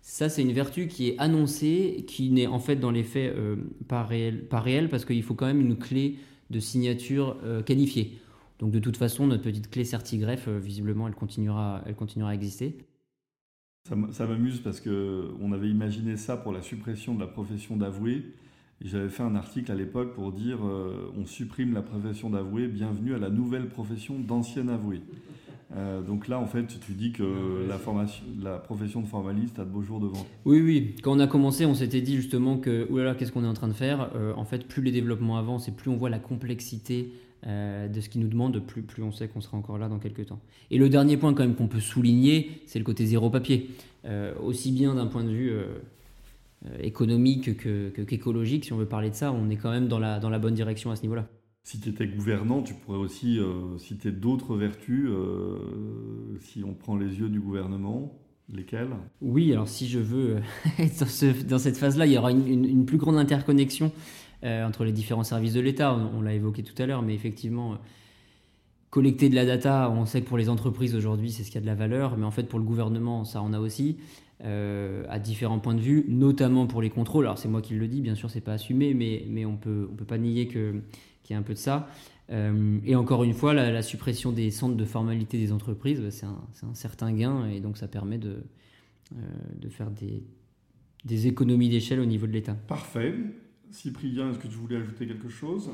Ça, c'est une vertu qui est annoncée, qui n'est en fait dans les faits euh, pas, réelle, pas parce qu'il faut quand même une clé de signature euh, qualifiée. Donc de toute façon, notre petite clé CertiGref, euh, visiblement, elle continuera, elle continuera à exister. Ça m'amuse parce qu'on avait imaginé ça pour la suppression de la profession d'avoué. J'avais fait un article à l'époque pour dire on supprime la profession d'avoué, bienvenue à la nouvelle profession d'ancien avoué. Euh, donc là, en fait, tu dis que la, formation, la profession de formaliste a de beaux jours devant. Oui, oui. Quand on a commencé, on s'était dit justement que, oulala, qu'est-ce qu'on est en train de faire? Euh, En fait, plus les développements avancent et plus on voit la complexité euh, de ce qu'ils nous demandent, plus, plus on sait qu'on sera encore là dans quelques temps. Et le dernier point quand même qu'on peut souligner, c'est le côté zéro papier. aussi bien d'un point de vue économique qu'écologique, que, si on veut parler de ça, on est quand même dans la, dans la bonne direction à ce niveau-là. Si tu étais gouvernant, tu pourrais aussi euh, citer d'autres vertus, euh, si on prend les yeux du gouvernement. Lesquelles? Oui, alors si je veux être dans, cette phase-là, il y aura une, plus grande interconnexion euh, entre les différents services de l'État. On, l'a évoqué tout à l'heure, mais effectivement, collecter de la data, on sait que pour les entreprises aujourd'hui, c'est ce qui a de la valeur, mais en fait pour le gouvernement, ça en a aussi. à différents points de vue, notamment pour les contrôles. Alors c'est moi qui le dis, bien sûr, c'est pas assumé, mais, mais on peut, on peut pas nier que qui est un peu de ça. Euh, et encore une fois, la, suppression des centres de formalité des entreprises, bah, c'est un, certain gain et donc ça permet de, euh, de faire des, des économies d'échelle au niveau de l'État. Parfait. Cyprien, est-ce que tu voulais ajouter quelque chose?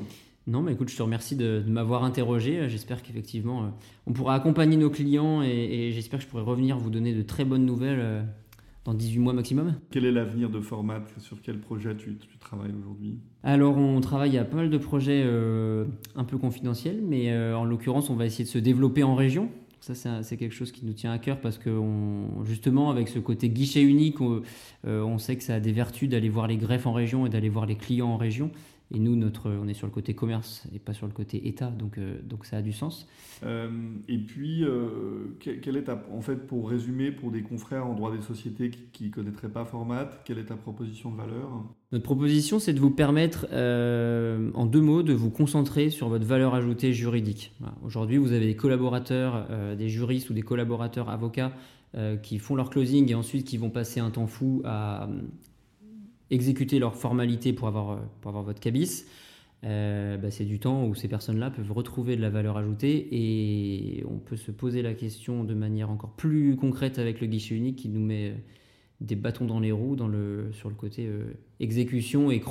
Non, mais écoute, je te remercie de, m'avoir interrogé. J'espère qu'effectivement, euh, on pourra accompagner nos clients et, et j'espère que je pourrai revenir vous donner de très bonnes nouvelles dans 18 mois maximum. Quel est l'avenir de Format? Sur quel projet tu, travailles aujourd'hui? Alors, on travaille à pas mal de projets euh, un peu confidentiels, mais euh, en l'occurrence, on va essayer de se développer en région. Ça, c'est quelque chose qui nous tient à cœur parce que, justement, avec ce côté guichet unique, on, euh, on sait que ça a des vertus d'aller voir les greffes en région et d'aller voir les clients en région. Et nous, notre, on est sur le côté commerce et pas sur le côté État, donc, euh, donc ça a du sens. Euh, et puis, euh, quelle est ta, en fait, pour résumer, pour des confrères en droit des sociétés qui ne connaîtraient pas Format, quelle est ta proposition de valeur? Notre proposition, c'est de vous permettre, en deux mots, de vous concentrer sur votre valeur ajoutée juridique. Aujourd'hui, vous avez des collaborateurs, des juristes ou des collaborateurs avocats qui font leur closing et ensuite qui vont passer un temps fou à, exécuter leurs formalités pour avoir, euh, pour avoir votre cabis, euh, bah, c'est du temps où ces personnes-là peuvent retrouver de la valeur ajoutée et on peut se poser la question de manière encore plus concrète avec le guichet unique qui nous met euh, des bâtons dans les roues dans le, sur le côté exécution et,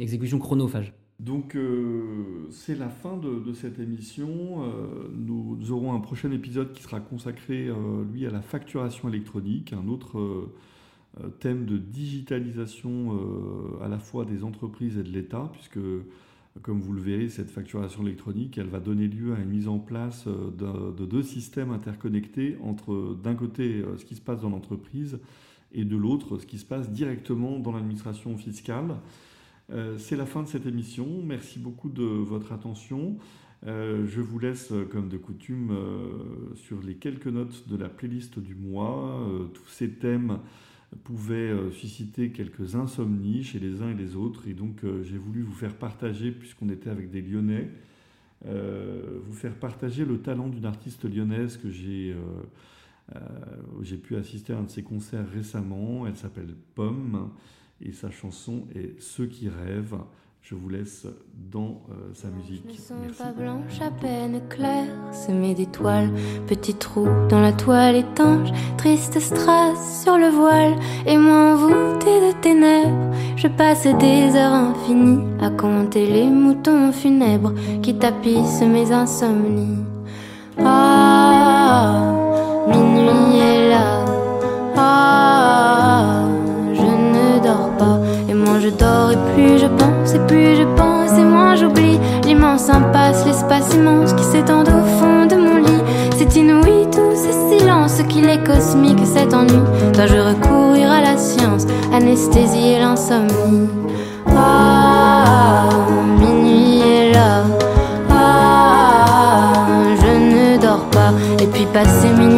exécution chronophage. Donc c'est la fin de, cette émission. nous aurons un prochain épisode qui sera consacré, lui, à la facturation électronique, un autre thème de digitalisation euh, à la fois des entreprises et de l'État, puisque comme vous le verrez, cette facturation électronique, elle va donner lieu à une mise en place euh, de, deux systèmes interconnectés entre d'un côté ce qui se passe dans l'entreprise et de l'autre ce qui se passe directement dans l'administration fiscale. C'est la fin de cette émission. Merci beaucoup de votre attention. je vous laisse, comme de coutume, sur les quelques notes de la playlist du mois, tous ces thèmes pouvait euh, susciter quelques insomnies chez les uns et les autres. Et donc euh, j'ai voulu vous faire partager, puisqu'on était avec des Lyonnais, euh, vous faire partager le talent d'une artiste lyonnaise que j'ai j'ai pu assister à un de ses concerts récemment. Elle s'appelle Pomme et sa chanson est Ceux qui rêvent. Je vous laisse dans euh, sa musique. Ne sont pas blanches à peine claires, semées d'étoiles, petits trous dans la toile étanche, triste strass sur le voile, et moi envoûtée de ténèbres, je passe des heures infinies à compter les moutons funèbres qui tapissent mes insomnies. Ah, minuit est là. Ah, je dors, et plus je pense, et plus je pense, et moins j'oublie l'immense impasse, l'espace immense qui s'étend au fond de mon lit. C'est inouï tout ce silence qu'il est cosmique, cet ennui. Dois-je recourir à la science, anesthésier l'insomnie? Ah, minuit est là. Ah, je ne dors pas. Et puis passé minuit,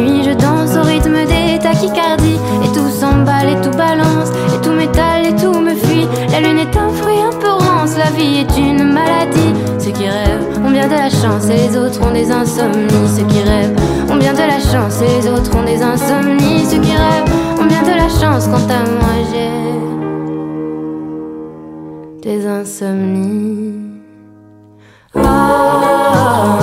de la chance et les autres ont des insomnies. Ceux qui rêvent ont bien de la chance et les autres ont des insomnies. Ceux qui rêvent ont bien de la chance. Quant à moi, j'ai des insomnies. Ah,